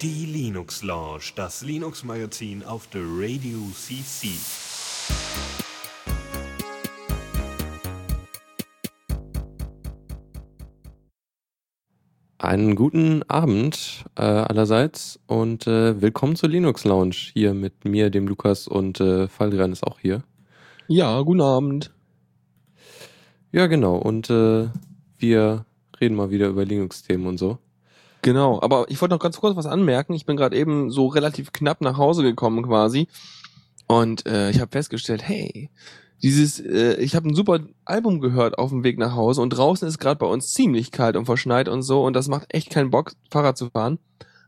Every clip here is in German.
Die Linux Lounge, das Linux Magazin auf der Radio CC. Einen guten Abend äh, allerseits und äh, willkommen zur Linux Lounge hier mit mir, dem Lukas und äh, Faldrian ist auch hier. Ja, guten Abend. Ja, genau. Und äh, wir reden mal wieder über Linux-Themen und so. Genau, aber ich wollte noch ganz kurz was anmerken. Ich bin gerade eben so relativ knapp nach Hause gekommen quasi und äh, ich habe festgestellt, hey, dieses, äh, ich habe ein super Album gehört auf dem Weg nach Hause und draußen ist gerade bei uns ziemlich kalt und verschneit und so und das macht echt keinen Bock, Fahrrad zu fahren.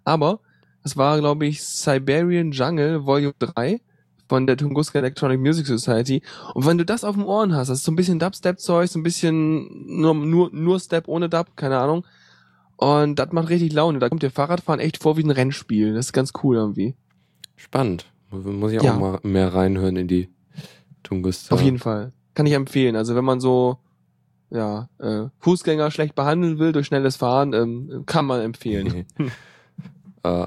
Aber es war, glaube ich, Siberian Jungle Volume 3 von der Tunguska Electronic Music Society. Und wenn du das auf dem Ohren hast, das ist so ein bisschen Dubstep-Zeug, so ein bisschen nur, nur, nur Step ohne Dub, keine Ahnung. Und das macht richtig Laune. Da kommt dir Fahrradfahren echt vor wie ein Rennspiel. Das ist ganz cool irgendwie. Spannend. Muss ich auch Ja. mal mehr reinhören in die Tunguska. Auf jeden Fall. Kann ich empfehlen. Also wenn man so ja, äh, Fußgänger schlecht behandeln will durch schnelles Fahren, ähm, kann man empfehlen. Äh,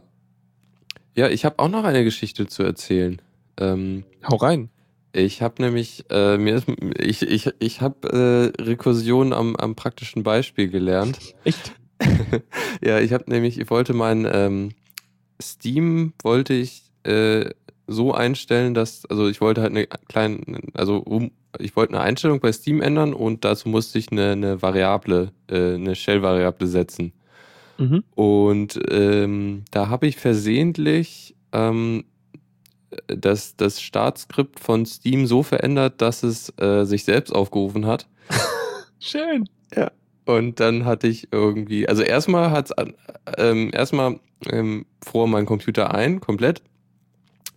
ja, ich habe auch noch eine Geschichte zu erzählen. Ähm, Hau rein. Ich habe nämlich, äh, mir ist, ich, ich, ich habe äh, Rekursion am, am praktischen Beispiel gelernt. Echt? ja, ich habe nämlich, ich wollte mein ähm, Steam wollte ich äh, so einstellen, dass, also ich wollte halt eine kleine, also um, ich wollte eine Einstellung bei Steam ändern und dazu musste ich eine, eine Variable, äh, eine Shell-Variable setzen. Mhm. Und ähm, da habe ich versehentlich ähm, das, das Startskript von Steam so verändert, dass es äh, sich selbst aufgerufen hat. Schön. Und dann hatte ich irgendwie, also erstmal hat's an- ähm, erstmal ähm, fror mein Computer ein, komplett.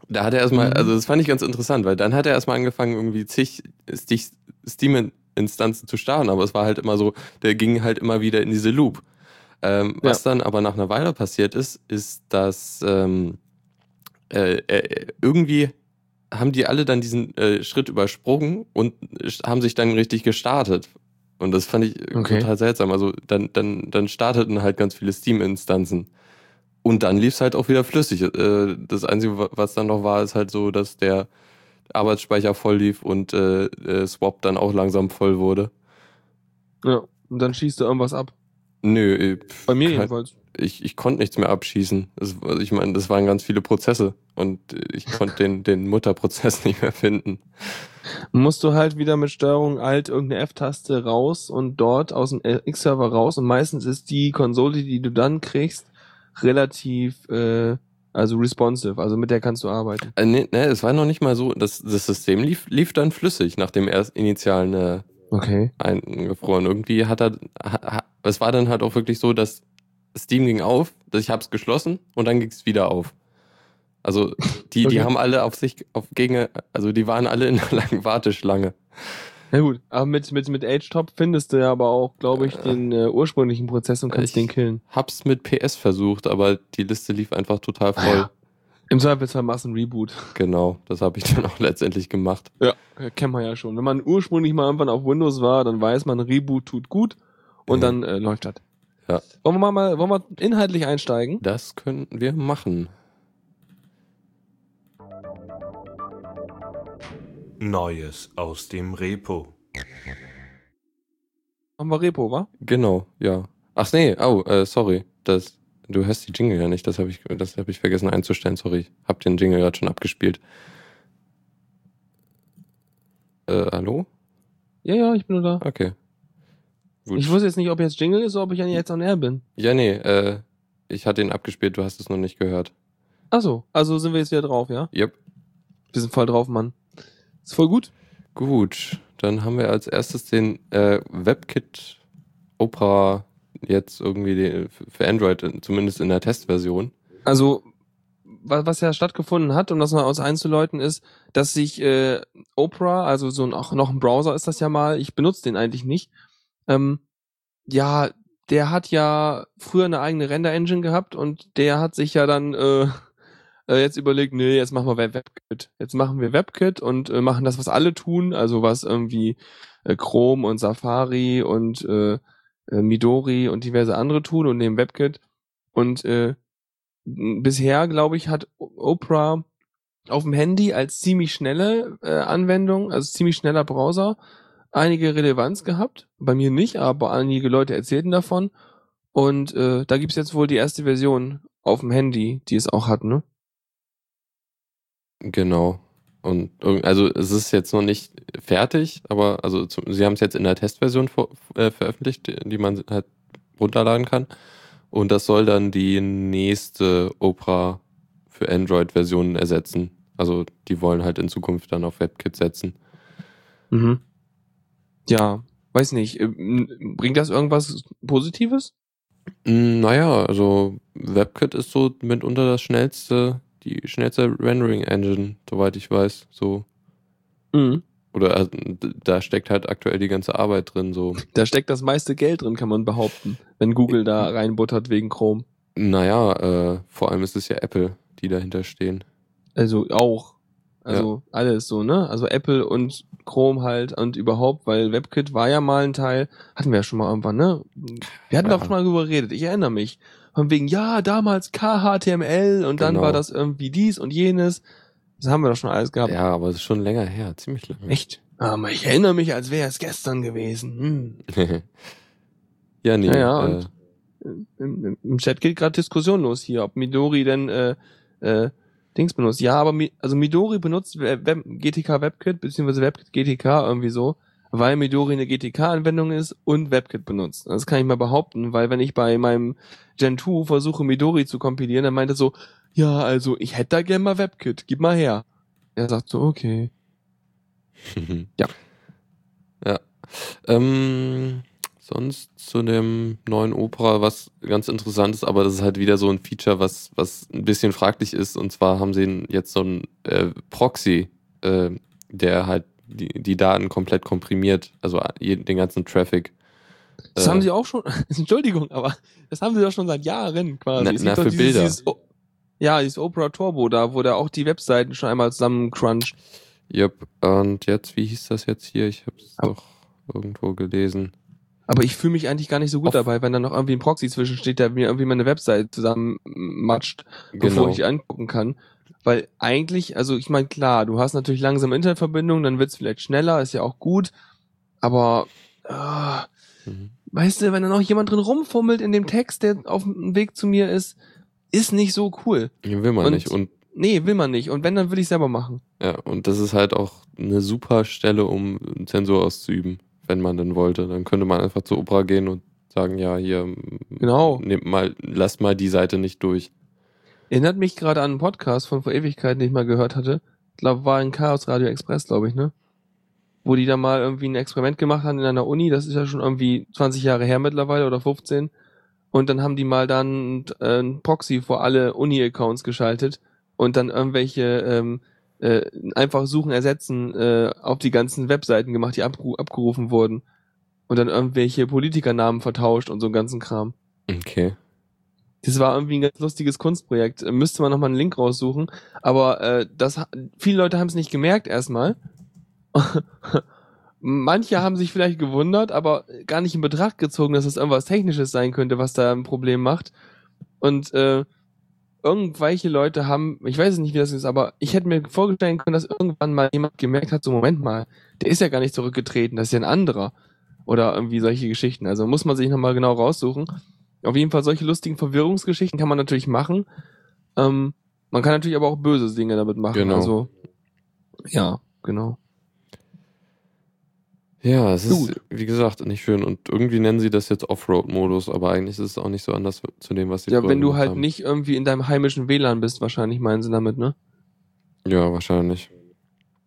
Da hat er erstmal, Mhm. also das fand ich ganz interessant, weil dann hat er erstmal angefangen, irgendwie zig, zig Steam-Instanzen zu starten, aber es war halt immer so, der ging halt immer wieder in diese Loop. Ähm, Was dann aber nach einer Weile passiert ist, ist, dass ähm, äh, äh, irgendwie haben die alle dann diesen äh, Schritt übersprungen und haben sich dann richtig gestartet. Und das fand ich Okay. total seltsam. Also dann, dann, dann starteten halt ganz viele Steam-Instanzen. Und dann lief es halt auch wieder flüssig. Äh, das Einzige, wa- was dann noch war, ist halt so, dass der Arbeitsspeicher voll lief und äh, äh, Swap dann auch langsam voll wurde. Ja. Und dann schießt du irgendwas ab. Nö, äh, pf, Bei mir jedenfalls. Ich, ich konnte nichts mehr abschießen. Das, also ich meine, das waren ganz viele Prozesse und ich konnte den, den Mutterprozess nicht mehr finden. Musst du halt wieder mit Steuerung Alt irgendeine F-Taste raus und dort aus dem X-Server raus und meistens ist die Konsole, die du dann kriegst, relativ äh, also responsive, also mit der kannst du arbeiten. Äh, nee, nee, es war noch nicht mal so, das, das System lief, lief dann flüssig nach dem erst initialen äh, Okay. eingefroren. Irgendwie hat er, ha, ha, es war dann halt auch wirklich so, dass Steam ging auf, ich hab's geschlossen und dann ging's wieder auf. Also die, die Okay. haben alle auf sich, auf gegen, also die waren alle in einer langen Warteschlange. Na gut, aber mit, mit, mit H-Top findest du ja aber auch, glaube ich, den äh, ursprünglichen Prozess und kannst Ich- den killen. Hab's mit PS versucht, aber die Liste lief einfach total voll. ja. Im Zweifelsfall machst du einen Reboot. Genau, das habe ich dann auch letztendlich gemacht. Ja, kennt man ja schon. Wenn man ursprünglich mal irgendwann auf Windows war, dann weiß man, Reboot tut gut und Mhm. dann äh, läuft das. Ja. Wollen wir mal, wollen wir inhaltlich einsteigen? Das könnten wir machen. Neues aus dem Repo. Haben wir Repo, wa? Genau, ja. Ach nee, oh, äh, sorry. Das, du hörst die Jingle ja nicht, das habe ich, das hab ich vergessen einzustellen, sorry. Hab den Jingle gerade schon abgespielt. Äh, hallo? Ja, ja, ich bin nur da. Okay. Gut. Ich wusste jetzt nicht, ob jetzt Jingle ist oder ob ich jetzt on air bin. ja, nee, äh, ich hatte ihn abgespielt, du hast es noch nicht gehört. Ach so, also sind wir jetzt wieder drauf, ja? Yep. Wir sind voll drauf, Mann. Ist voll gut. Gut, dann haben wir als erstes den äh, WebKit Opera jetzt irgendwie den, für Android, zumindest in der Testversion. Also, wa- was ja stattgefunden hat, um das mal aus einzuläuten, ist, dass sich äh, Opera, also so ein, auch noch ein Browser ist das ja mal, ich benutze den eigentlich nicht, ähm, ja, der hat ja früher eine eigene Render-Engine gehabt und der hat sich ja dann äh, äh, jetzt überlegt, nee, jetzt machen wir Web- WebKit. Jetzt machen wir WebKit und äh, machen das, was alle tun, also was irgendwie äh, Chrome und Safari und äh, äh, Midori und diverse andere tun und neben WebKit. Und äh, bisher, glaube ich, hat Opera auf dem Handy als ziemlich schnelle äh, Anwendung, also ziemlich schneller Browser, einige Relevanz gehabt. Bei mir nicht, aber einige Leute erzählten davon. Und äh, da gibt's jetzt wohl die erste Version auf dem Handy, die es auch hat, ne? Genau. Und also es ist jetzt noch nicht fertig, aber also sie haben es jetzt in der Testversion vor, äh, veröffentlicht, die man halt runterladen kann. Und das soll dann die nächste Opera für Android-Version ersetzen. Also die wollen halt in Zukunft dann auf WebKit setzen. Mhm. Ja, weiß nicht. äh, Bringt das irgendwas Positives? Mm, Naja, also WebKit ist so mitunter das schnellste, die schnellste Rendering-Engine, soweit ich weiß. So. Mhm. Oder d- da steckt halt aktuell die ganze Arbeit drin. So. Da steckt das meiste Geld drin, kann man behaupten, wenn Google da reinbuttert wegen Chrome. Naja, äh, vor allem ist es ja Apple, die dahinter stehen. Also auch. Also alles so, ne? Also Apple und Chrome halt und überhaupt, weil WebKit war ja mal ein Teil, hatten wir ja schon mal irgendwann, ne? Wir hatten Ja. doch schon mal darüber geredet, ich erinnere mich. Von wegen, ja, damals KHTML und dann Genau. war das irgendwie dies und jenes. Das haben wir doch schon alles gehabt. Ja, aber es ist schon länger her, ziemlich lange. Echt? Aber ich erinnere mich, als wäre es gestern gewesen. Hm. ja, nee. Ja, ja, äh, und- Im, im- Im Chat geht gerade Diskussion los hier, ob Midori denn äh, äh, Dings benutzt. Ja, aber Mi also Midori benutzt Web GTK WebKit beziehungsweise WebKit GTK irgendwie so, weil Midori eine GTK-Anwendung ist und WebKit benutzt. Das kann ich mal behaupten, weil wenn ich bei meinem Gen 2 versuche Midori zu kompilieren, dann meint er so, ja, also ich hätte da gerne mal WebKit, gib mal her. Er sagt so, okay. Ja. Ja. Ähm, sonst zu dem neuen Opera, was ganz interessant ist, aber das ist halt wieder so ein Feature, was, was ein bisschen fraglich ist. Und zwar haben sie jetzt so einen äh, Proxy, äh, der halt die, die Daten komplett komprimiert, also den ganzen Traffic. Das Äh, haben sie auch schon, Entschuldigung, aber das haben sie doch schon seit Jahren quasi. Na- Es na, für dieses, Bilder. Dieses, O- ja, dieses Opera Turbo da, wo der auch die Webseiten schon einmal zusammencruncht. Yep. Und jetzt, wie hieß das jetzt hier? Ich habe es Aber- doch irgendwo gelesen. Aber ich fühle mich eigentlich gar nicht so gut Auf- dabei, wenn da noch irgendwie ein Proxy zwischensteht, der mir irgendwie meine Website zusammenmatscht, bevor Genau. ich die angucken kann. Weil eigentlich, also ich meine, klar, du hast natürlich langsame Internetverbindung, dann wird's vielleicht schneller, ist ja auch gut. Aber ah, Mhm. weißt du, wenn da noch jemand drin rumfummelt in dem Text, der auf dem Weg zu mir ist, ist nicht so cool. Will man Und- nicht. Und Nee, will man nicht. Und wenn, dann will ich selber machen. Ja, und das ist halt auch eine super Stelle, um Zensur auszuüben, wenn man denn wollte. Dann könnte man einfach zur Opera gehen und sagen, ja, hier, Genau. nehmt mal, lasst mal die Seite nicht durch. Erinnert mich gerade an einen Podcast von vor Ewigkeiten, den ich mal gehört hatte. Ich glaube, war in Chaos Radio Express, glaube ich, ne? Wo die da mal irgendwie ein Experiment gemacht haben in einer Uni. Das ist ja schon irgendwie 20 Jahre her mittlerweile oder 15. Und dann haben die mal dann äh, ein Proxy vor alle Uni-Accounts geschaltet und dann irgendwelche ähm, äh, einfach Suchen ersetzen äh, auf die ganzen Webseiten gemacht, die abgeru abgerufen wurden. Und dann irgendwelche Politikernamen vertauscht und so einen ganzen Kram. Okay. Das war irgendwie ein ganz lustiges Kunstprojekt. Äh, Müsste man nochmal einen Link raussuchen. Aber äh, das, viele Leute haben es nicht gemerkt erstmal. Manche haben sich vielleicht gewundert, aber gar nicht in Betracht gezogen, dass es irgendwas Technisches sein könnte, was da ein Problem macht. Und äh, irgendwelche Leute haben, ich weiß nicht, wie das ist, aber ich hätte mir vorstellen können, dass irgendwann mal jemand gemerkt hat, so Moment mal, der ist ja gar nicht zurückgetreten, das ist ja ein anderer. Oder irgendwie solche Geschichten. Also muss man sich nochmal genau raussuchen. Auf jeden Fall solche lustigen Verwirrungsgeschichten kann man natürlich machen. Ähm, man kann natürlich aber auch böse Dinge damit machen. Genau. Also, ja, genau. Ja, es ist, Gut. wie gesagt, nicht schön. Und irgendwie nennen sie das jetzt Offroad-Modus, aber eigentlich ist es auch nicht so anders zu dem, was sie Ja, wenn du halt haben. nicht irgendwie in deinem heimischen WLAN bist, wahrscheinlich meinen sie damit, ne? Ja, wahrscheinlich.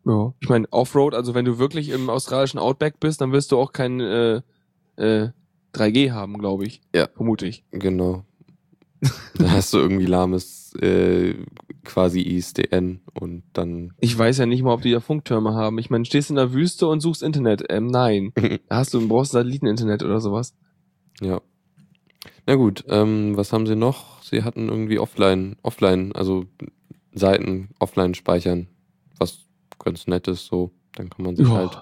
Ja. Ich meine, Offroad, also wenn du wirklich im australischen Outback bist, dann wirst du auch kein äh, äh, 3G haben, glaube ich. Ja. Vermute ich. Genau. da hast du irgendwie lahmes äh, quasi ISDN und dann Ich weiß ja nicht mal, ob die da Funktürme haben. Ich meine, stehst in der Wüste und suchst Internet. Ähm, nein. Da hast du, brauchst Satelliteninternet oder sowas. Ja. Na gut, ähm, was haben sie noch? Sie hatten irgendwie offline, offline, also Seiten offline speichern, was ganz nett ist so. Dann kann man sich halt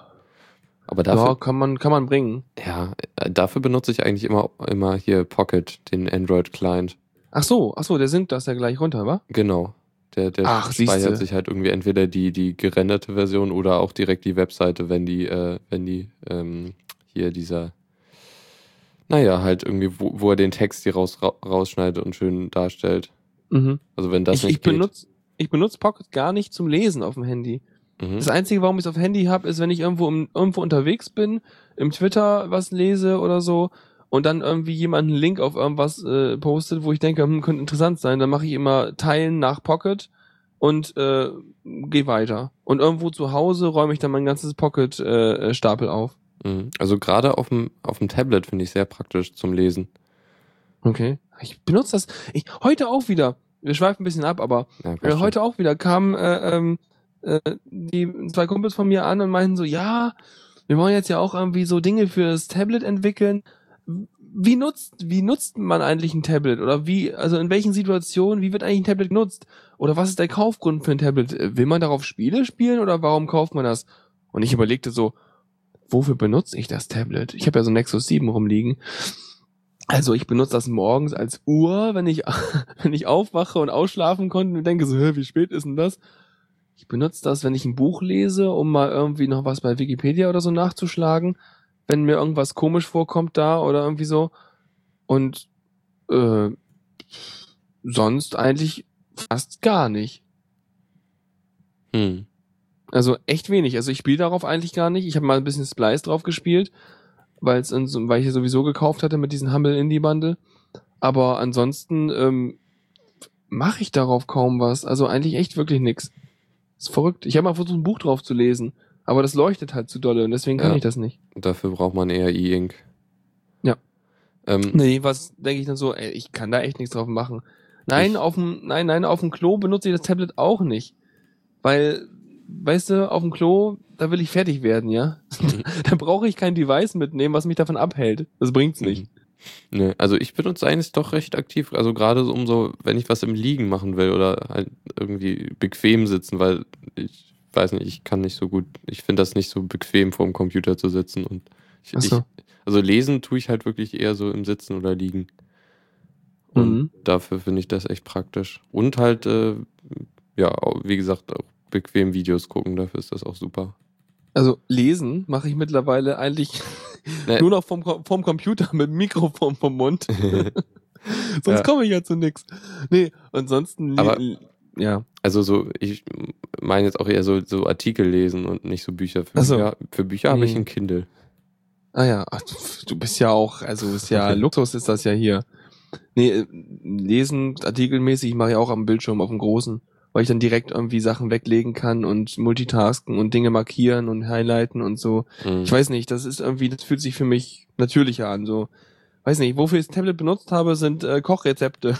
Aber dafür, ja, kann man, kann man bringen. ja, äh, dafür benutze ich eigentlich immer, immer hier Pocket, den Android-Client. Ach so, ach so, der sinkt das ja gleich runter, wa? Genau. Der, der Ach, speichert siehste. sich halt irgendwie entweder die, die gerenderte Version oder auch direkt die Webseite, wenn die, äh, wenn die, ähm, hier dieser, naja, halt irgendwie, wo, wo er den Text hier raus, ra- rausschneidet und schön darstellt. Mhm. Also wenn das ich, nicht ich benutze ich benutze Pocket gar nicht zum Lesen auf dem Handy. geht. Mhm. Das Einzige, warum ich es auf Handy habe, ist, wenn ich irgendwo, im, irgendwo unterwegs bin, im Twitter was lese oder so und dann irgendwie jemand einen Link auf irgendwas äh, postet, wo ich denke, hm, könnte interessant sein, dann mache ich immer Teilen nach Pocket und äh, gehe weiter. Und irgendwo zu Hause räume ich dann mein ganzes Pocket-Stapel äh, Stapel auf. Mhm. Also gerade auf dem, auf dem Tablet finde ich sehr praktisch zum Lesen. Okay. Ich benutze das. Ich, heute auch wieder. Wir schweifen ein bisschen ab, aber Ja, Äh, heute auch wieder kamen äh, ähm, äh, die zwei Kumpels von mir an und meinten so, ja, wir wollen jetzt ja auch irgendwie so Dinge für das Tablet entwickeln. Wie nutzt, wie nutzt man eigentlich ein Tablet? Oder wie, also in welchen Situationen, wie wird eigentlich ein Tablet genutzt? Oder was ist der Kaufgrund für ein Tablet? Will man darauf Spiele spielen oder warum kauft man das? Und ich überlegte so, wofür benutze ich das Tablet? Ich habe ja so ein Nexus 7 rumliegen. Also ich benutze das morgens als Uhr, wenn ich, wenn ich aufwache und ausschlafen konnte und denke so, wie spät ist denn das? Ich benutze das, wenn ich ein Buch lese, um mal irgendwie noch was bei Wikipedia oder so nachzuschlagen, wenn mir irgendwas komisch vorkommt da oder irgendwie so. Und äh, sonst eigentlich fast gar nicht. Hm. Also echt wenig. Also ich spiele darauf eigentlich gar nicht. Ich habe mal ein bisschen Splice drauf gespielt, weil es so, weil ich es sowieso gekauft hatte mit diesem Humble Indie Bundle. Aber ansonsten ähm, mache ich darauf kaum was. Also eigentlich echt wirklich nix. Ist verrückt. Ich habe mal versucht, ein Buch drauf zu lesen, aber das leuchtet halt zu dolle und deswegen kann Ja. ich das nicht. Dafür braucht man eher E-Ink. Ja. Ähm, Nee, was denke ich dann so, ey, ich kann da echt nichts drauf machen. Nein, auf dem, nein, nein, auf dem Klo benutze ich das Tablet auch nicht. Weil, weißt du, auf dem Klo, da will ich fertig werden, ja? da brauche ich kein Device mitnehmen, was mich davon abhält. Das bringt's nicht. Ne, also ich benutze eigentlich doch recht aktiv, also gerade so um so, wenn ich was im Liegen machen will oder halt irgendwie bequem sitzen, weil ich weiß nicht, ich kann nicht so gut, ich finde das nicht so bequem vor dem Computer zu sitzen und ich, so. ich, also lesen tue ich halt wirklich eher so im Sitzen oder Liegen. Und Mhm. dafür finde ich das echt praktisch. Und halt, äh, ja, wie gesagt, auch bequem Videos gucken, dafür ist das auch super. Also lesen mache ich mittlerweile eigentlich Ne. nur noch vom, vom Computer mit dem Mikrofon vom Mund. Sonst Ja. komme ich ja zu nix. Nee, ansonsten, Aber- ja. Also so, ich meine jetzt auch eher so, so Artikel lesen und nicht so Bücher. Für so. Bücher, für Bücher habe ich Nee. ein Kindle. Ah ja, ach, du bist ja auch, also ist ja Luxus ist das ja hier. Nee, äh, lesen artikelmäßig mache ich auch am Bildschirm auf dem großen, weil ich dann direkt irgendwie Sachen weglegen kann und multitasken und Dinge markieren und highlighten und so. Mhm. Ich weiß nicht, das ist irgendwie, das fühlt sich für mich natürlicher an, so. Weiß nicht, wofür ich das Tablet benutzt habe, sind äh, Kochrezepte.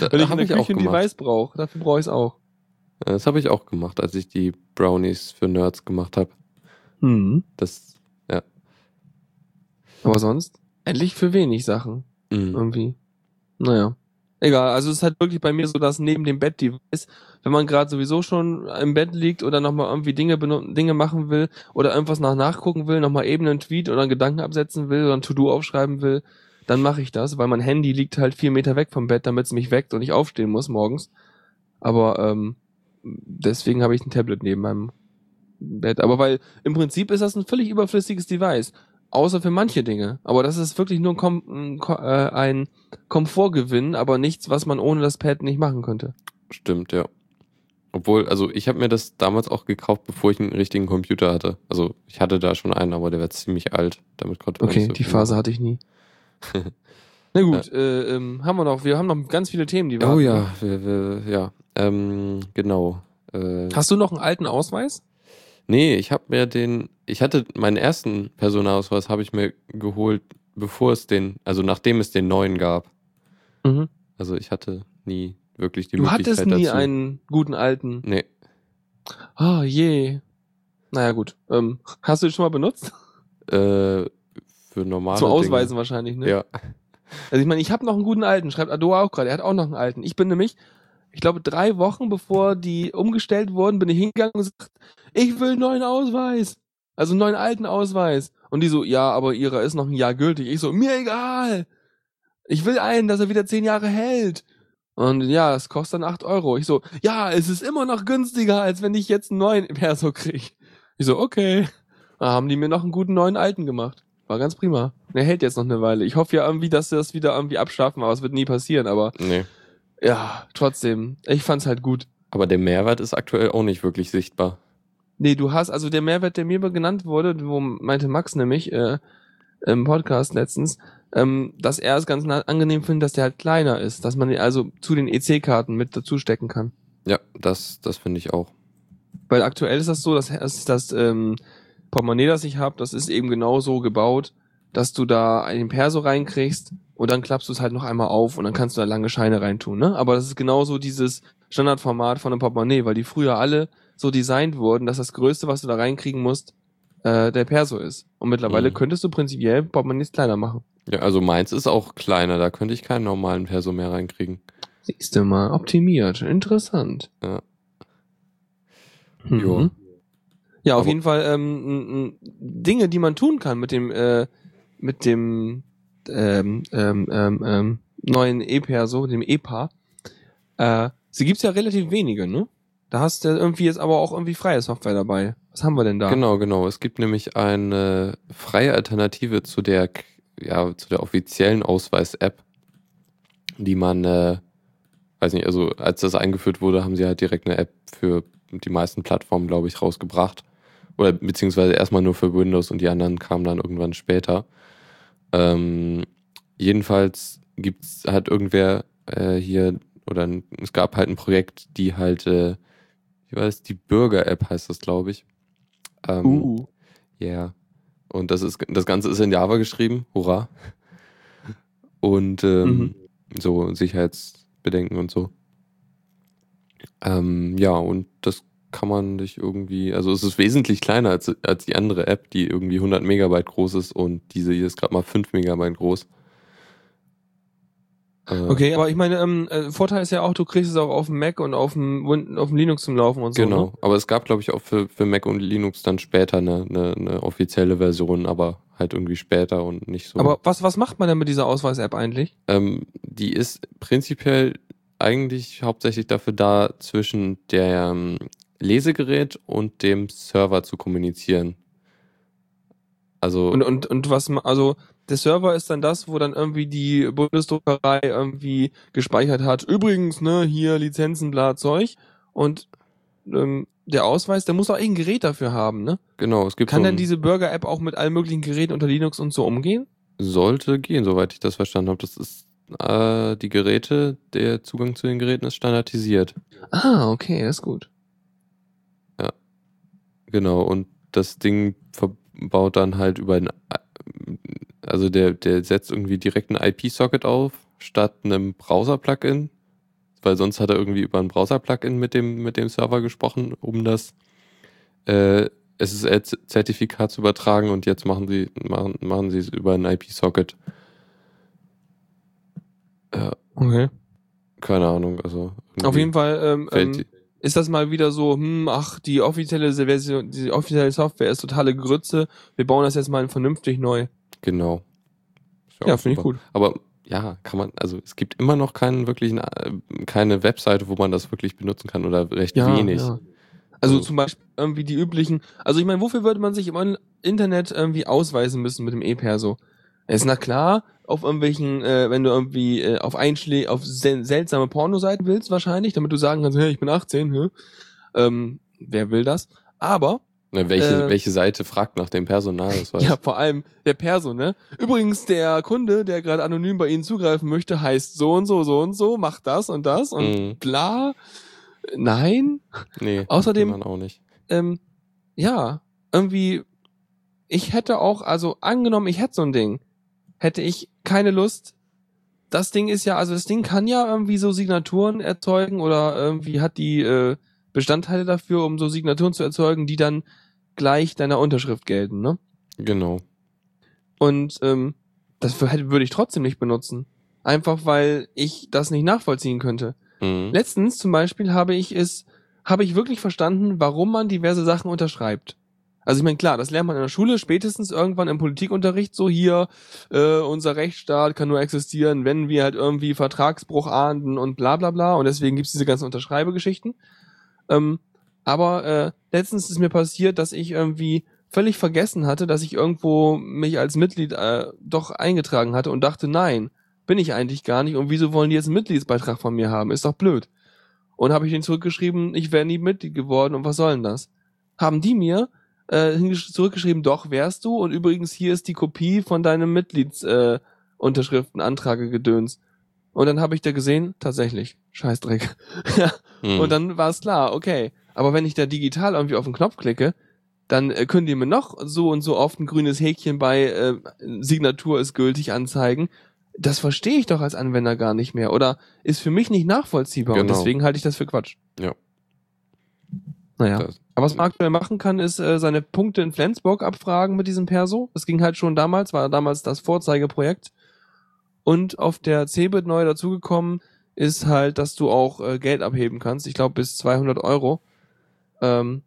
Da, Wenn ich habe ich auch gemacht. Device brauche, dafür brauche ich es auch. Das habe ich auch gemacht, als ich die Brownies für Nerds gemacht habe. Mhm. Das, ja. Aber sonst, endlich für wenig Sachen. Mhm. irgendwie. Naja. Egal, also es ist halt wirklich bei mir so, dass neben dem Bett-Device, wenn man gerade sowieso schon im Bett liegt oder nochmal irgendwie Dinge Dinge machen will oder irgendwas nach nachgucken will, nochmal eben einen Tweet oder einen Gedanken absetzen will oder ein To-Do aufschreiben will, dann mache ich das, weil mein Handy liegt halt vier Meter weg vom Bett, damit es mich weckt und ich aufstehen muss morgens. Aber ähm, deswegen habe ich ein Tablet neben meinem Bett. Aber weil im Prinzip ist das ein völlig überflüssiges Device. Außer für manche Dinge. Aber das ist wirklich nur ein, Kom äh, ein Komfortgewinn, aber nichts, was man ohne das Pad nicht machen könnte. Stimmt, ja. Obwohl, also ich habe mir das damals auch gekauft, bevor ich einen richtigen Computer hatte. Also ich hatte da schon einen, aber der war ziemlich alt. Damit konnte man Okay, nicht so die Phase hatte ich nie. Na gut, äh, ähm, haben wir noch, wir haben noch ganz viele Themen, die wir Oh hatten. ja, wir, wir, ja. Ähm, genau. Äh, Hast du noch einen alten Ausweis? nee, ich habe mir den, ich hatte meinen ersten Personalausweis habe ich mir geholt, bevor es den, also nachdem es den neuen gab. Mhm. Also ich hatte nie wirklich die Du Möglichkeit hattest nie dazu. einen guten alten. Nee, Ah, je. Naja, gut. Ähm, hast du den schon mal benutzt? äh, für normale Dinge. Ausweisen wahrscheinlich, ne? Ja. Also ich meine, ich habe noch einen guten alten, schreibt Adoa auch gerade, er hat auch noch einen alten. Ich bin nämlich, ich glaube, drei Wochen bevor die umgestellt wurden, bin ich hingegangen und gesagt, ich will einen neuen Ausweis. Also einen neuen alten Ausweis. Und die so, ja, aber ihrer ist noch ein Jahr gültig. Ich so, mir egal. Ich will einen, dass er wieder zehn Jahre hält. Und ja, das kostet dann acht Euro. Ich so, ja, es ist immer noch günstiger, als wenn ich jetzt einen neuen Perso krieg. Ich so, okay. Da haben die mir noch einen guten neuen alten gemacht. War ganz prima. Der hält jetzt noch eine Weile. Ich hoffe ja irgendwie, dass sie das wieder irgendwie abschaffen, aber es wird nie passieren. Aber Nee. ja, trotzdem. Ich fand's halt gut. Aber der Mehrwert ist aktuell auch nicht wirklich sichtbar. Nee, du hast, also der Mehrwert, der mir genannt wurde, wo meinte Max nämlich äh, im Podcast letztens, ähm, dass er es ganz angenehm findet, dass der halt kleiner ist, dass man ihn also zu den EC-Karten mit dazu stecken kann. Ja, das, das finde ich auch. Weil aktuell ist das so, dass das, das ähm, Portemonnaie, das ich habe, das ist eben genau so gebaut, dass du da einen Perso reinkriegst und dann klappst du es halt noch einmal auf und dann kannst du da lange Scheine reintun, ne? Aber das ist genauso dieses Standardformat von einem Portemonnaie, weil die früher alle so designt wurden, dass das Größte, was du da reinkriegen musst, äh, der Perso ist. Und mittlerweile Mhm. könntest du prinzipiell Portemonnaies kleiner machen. Ja, also meins ist auch kleiner, da könnte ich keinen normalen Perso mehr reinkriegen. Siehst du mal, optimiert. Interessant. Ja. Mhm. Jo. Ja, auf Aber- jeden Fall ähm, Dinge, die man tun kann mit dem äh, mit dem ähm, ähm, ähm, ähm, neuen E-Perso, dem EPA. Äh, sie gibt's ja relativ wenige, ne? Da hast du irgendwie jetzt aber auch irgendwie freie Software dabei. Was haben wir denn da? Genau, genau. Es gibt nämlich eine freie Alternative zu der, ja, zu der offiziellen Ausweis-App, die man, äh, weiß nicht, also als das eingeführt wurde, haben sie halt direkt eine App für die meisten Plattformen, glaube ich, rausgebracht. Oder beziehungsweise erstmal nur für Windows und die anderen kamen dann irgendwann später. Ähm, jedenfalls gibt's halt irgendwer äh, hier, oder es gab halt ein Projekt, die halt, äh, wie war das, die Bürger-App heißt das, glaube ich. Ähm, Uh. ja. Und das ist das Ganze ist in Java geschrieben, hurra. Und ähm, Mhm. so Sicherheitsbedenken und so. Ähm, ja, und das kann man sich irgendwie, also es ist wesentlich kleiner als, als die andere App, die irgendwie 100 Megabyte groß ist und diese hier ist gerade mal 5 Megabyte groß. Äh, Okay, aber ich meine, ähm, äh, Vorteil ist ja auch, du kriegst es auch auf dem Mac und auf dem, auf dem Linux zum Laufen und so. Genau, Ne? aber es gab, glaube ich, auch für, für Mac und Linux dann später eine, eine, eine offizielle Version, aber halt irgendwie später und nicht so. Aber was, was macht man denn mit dieser Ausweis-App eigentlich? Ähm, die ist prinzipiell eigentlich hauptsächlich dafür da, zwischen dem Lesegerät und dem Server zu kommunizieren. Also, Und, und, und was, also, der Server ist dann das, wo dann irgendwie die Bundesdruckerei irgendwie gespeichert hat. Übrigens, ne, hier Lizenzen, bla, Zeug. Und ähm, der Ausweis, der muss auch irgendein Gerät dafür haben, ne? genau, es gibt Kann so denn diese Burger-App auch mit allen möglichen Geräten unter Linux und so umgehen? sollte gehen, soweit ich das verstanden habe. Das ist äh, die Geräte, der Zugang zu den Geräten ist standardisiert. Ah, okay, das ist gut. Genau, und das Ding verbaut dann halt über ein, also der, der setzt irgendwie direkt ein IP-Socket auf, statt einem Browser-Plugin, weil sonst hat er irgendwie über ein Browser-Plugin mit dem, mit dem Server gesprochen, um das äh, SSL-Zertifikat zu übertragen und jetzt machen sie, machen, machen sie es über ein IP-Socket. Ja, Okay. keine Ahnung, also. Auf jeden Fall ähm, ähm, ist das mal wieder so, hm, ach, die offizielle Version, die offizielle Software ist totale Grütze. Wir bauen das jetzt mal vernünftig neu. genau. Ja, auch finde ich gut. Aber ja, kann man, also es gibt immer noch keinen wirklichen, äh, keine Webseite, wo man das wirklich benutzen kann oder recht wenig. Ja. Also Also- zum Beispiel irgendwie die üblichen, also ich meine, wofür würde man sich im Internet irgendwie ausweisen müssen mit dem E-Perso? Ist na klar, auf irgendwelchen, äh, wenn du irgendwie äh, auf Einschläge, auf sel seltsame Pornoseiten willst wahrscheinlich, damit du sagen kannst, hey, ich bin 18, hä? Ähm, wer will das? Aber Na, welche, Äh, welche Seite fragt nach dem Personal? Das weiß Ja, vor allem der Perso, ne? Übrigens, der Kunde, der gerade anonym bei Ihnen zugreifen möchte, heißt so und so, so und so, macht das und das und Mhm. bla. Nein. Nee, Außerdem- man auch nicht. Ähm, ja, irgendwie, ich hätte auch, also angenommen, ich hätte so ein Ding, hätte ich keine Lust. Das Ding ist ja, also das Ding kann ja irgendwie so Signaturen erzeugen oder irgendwie hat die äh, Bestandteile dafür, um so Signaturen zu erzeugen, die dann gleich deiner Unterschrift gelten, ne? Genau. Und ähm, das würde ich trotzdem nicht benutzen. Einfach weil ich das nicht nachvollziehen könnte. Mhm. Letztens zum Beispiel habe ich es, habe ich wirklich verstanden, warum man diverse Sachen unterschreibt. Also ich meine, klar, das lernt man in der Schule, spätestens irgendwann im Politikunterricht, so hier, äh, unser Rechtsstaat kann nur existieren, wenn wir halt irgendwie Vertragsbruch ahnden und bla bla bla. Und deswegen gibt's diese ganzen Unterschreibegeschichten. Ähm, aber äh, letztens ist mir passiert, dass ich irgendwie völlig vergessen hatte, dass ich irgendwo mich als Mitglied äh, doch eingetragen hatte und dachte, nein, bin ich eigentlich gar nicht. Und wieso wollen die jetzt einen Mitgliedsbeitrag von mir haben? Ist doch blöd. Und habe ich denen zurückgeschrieben, ich wäre nie Mitglied geworden und was soll denn das? Haben die mir äh, zurückgeschrieben, doch wärst du und übrigens hier ist die Kopie von deinem Mitgliedsunterschriftenantrage äh, gedöns. Und dann habe ich da gesehen, tatsächlich, Scheißdreck. Hm. Und dann war es klar, okay. Aber wenn ich da digital irgendwie auf den Knopf klicke, dann äh, können die mir noch so und so oft ein grünes Häkchen bei äh, Signatur ist gültig anzeigen. Das verstehe ich doch als Anwender gar nicht mehr oder ist für mich nicht nachvollziehbar genau. und deswegen halte ich das für Quatsch. Ja. Naja. Das, Aber was man aktuell machen kann, ist äh, seine Punkte in Flensburg abfragen mit diesem Perso. Das ging halt schon damals, war damals das Vorzeigeprojekt. Und auf der Cebit neu dazugekommen ist halt, dass du auch äh, Geld abheben kannst. Ich glaube bis 200 Euro. Ähm,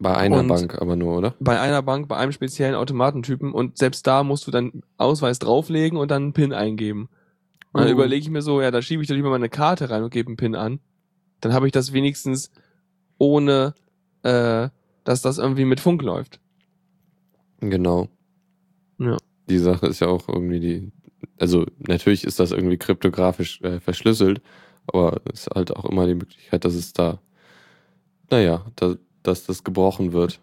bei einer Bank aber nur, oder? Bei einer Bank, bei einem speziellen Automatentypen. Und selbst da musst du dann Ausweis drauflegen und dann einen PIN eingeben. Und dann uh. überlege ich mir so, ja, da schiebe ich doch lieber meine Karte rein und gebe einen PIN an. Dann habe ich das wenigstens ohne, äh, dass das irgendwie mit Funk läuft. Genau. Ja. Die Sache ist ja auch irgendwie die, also natürlich ist das irgendwie kryptografisch äh, verschlüsselt, aber es ist halt auch immer die Möglichkeit, dass es da, naja, da, dass das gebrochen wird.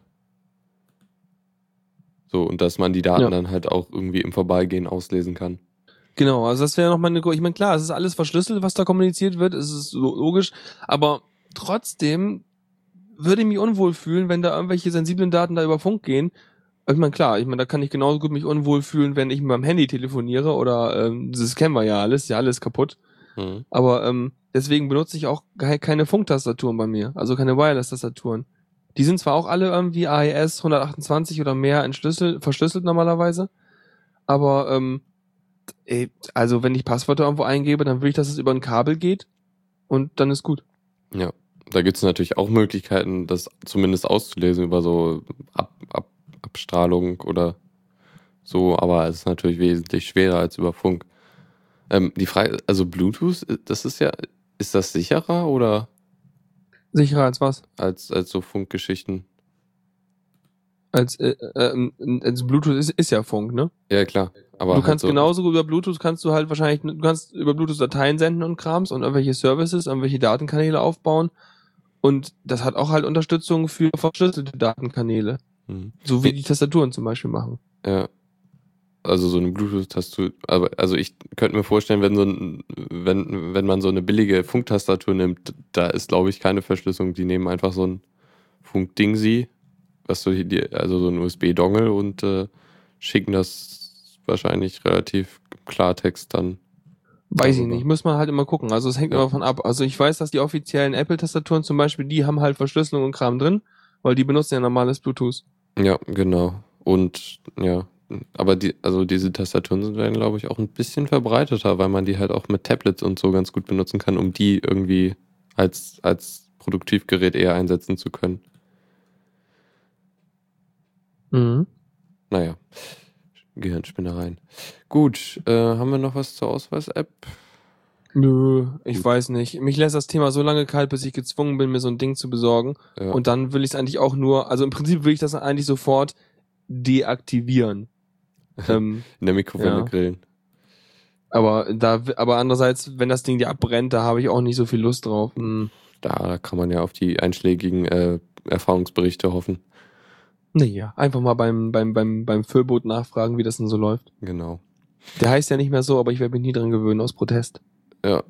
So, und dass man die Daten ja. dann halt auch irgendwie im Vorbeigehen auslesen kann. Genau, also das wäre noch meine, ich meine, klar, es ist alles verschlüsselt, was da kommuniziert wird, es ist logisch, aber trotzdem würde ich mich unwohl fühlen, wenn da irgendwelche sensiblen Daten da über Funk gehen. Ich meine, klar, ich meine, da kann ich genauso gut mich unwohl fühlen, wenn ich mit meinem Handy telefoniere oder ähm, das kennen wir ja alles, ja alles kaputt. Mhm. Aber ähm, deswegen benutze ich auch keine Funktastaturen bei mir, also keine Wireless-Tastaturen. Die sind zwar auch alle irgendwie AES 128 oder mehr entschlüsselt, verschlüsselt normalerweise, aber ähm, ey, also wenn ich Passwörter irgendwo eingebe, dann will ich, dass es über ein Kabel geht und dann ist gut. Ja, da gibt es natürlich auch Möglichkeiten, das zumindest auszulesen über so Ab Ab Abstrahlung oder so, aber es ist natürlich wesentlich schwerer als über Funk. Ähm, die Frage, also Bluetooth, das ist ja, ist das sicherer oder? Sicherer als was? Als, als so Funkgeschichten. Als, äh, äh, als Bluetooth ist, ist ja Funk, ne? Ja, klar. Aber du halt kannst so genauso über Bluetooth kannst du halt wahrscheinlich, du kannst über Bluetooth Dateien senden und Krams und irgendwelche Services, irgendwelche Datenkanäle aufbauen. Und das hat auch halt Unterstützung für verschlüsselte Datenkanäle. Mhm. So wie die Tastaturen zum Beispiel machen. Ja. Also so eine Bluetooth-Tastatur, aber also ich könnte mir vorstellen, wenn so ein, wenn, wenn man so eine billige Funktastatur nimmt, da ist, glaube ich, keine Verschlüsselung. Die nehmen einfach so ein Funkdingsi, was so hier, also so ein USB-Dongle und äh, schicken das wahrscheinlich relativ Klartext dann. Weiß ich nicht, muss man halt immer gucken. Also es hängt ja. immer davon ab. Also ich weiß, dass die offiziellen Apple-Tastaturen zum Beispiel, die haben halt Verschlüsselung und Kram drin, weil die benutzen ja normales Bluetooth. Ja, genau. Und ja, aber die, also diese Tastaturen sind dann, glaube ich, auch ein bisschen verbreiteter, weil man die halt auch mit Tablets und so ganz gut benutzen kann, um die irgendwie als, als Produktivgerät eher einsetzen zu können. Mhm. Naja, Gehirnspinnereien. Gut, äh, haben wir noch was zur Ausweis-App? Nö, ich Gut. weiß nicht. Mich lässt das Thema so lange kalt, bis ich gezwungen bin, mir so ein Ding zu besorgen. Ja. Und dann will ich es eigentlich auch nur, also im Prinzip will ich das eigentlich sofort deaktivieren. ähm, In der Mikrowelle ja. grillen. Aber da, aber andererseits, wenn das Ding dir abbrennt, da habe ich auch nicht so viel Lust drauf. Hm. Da, da kann man ja auf die einschlägigen äh, Erfahrungsberichte hoffen. Naja, einfach mal beim, beim, beim, beim Füllboot nachfragen, wie das denn so läuft. Genau. Der heißt ja nicht mehr so, aber ich werde mich nie dran gewöhnen aus Protest. Ja.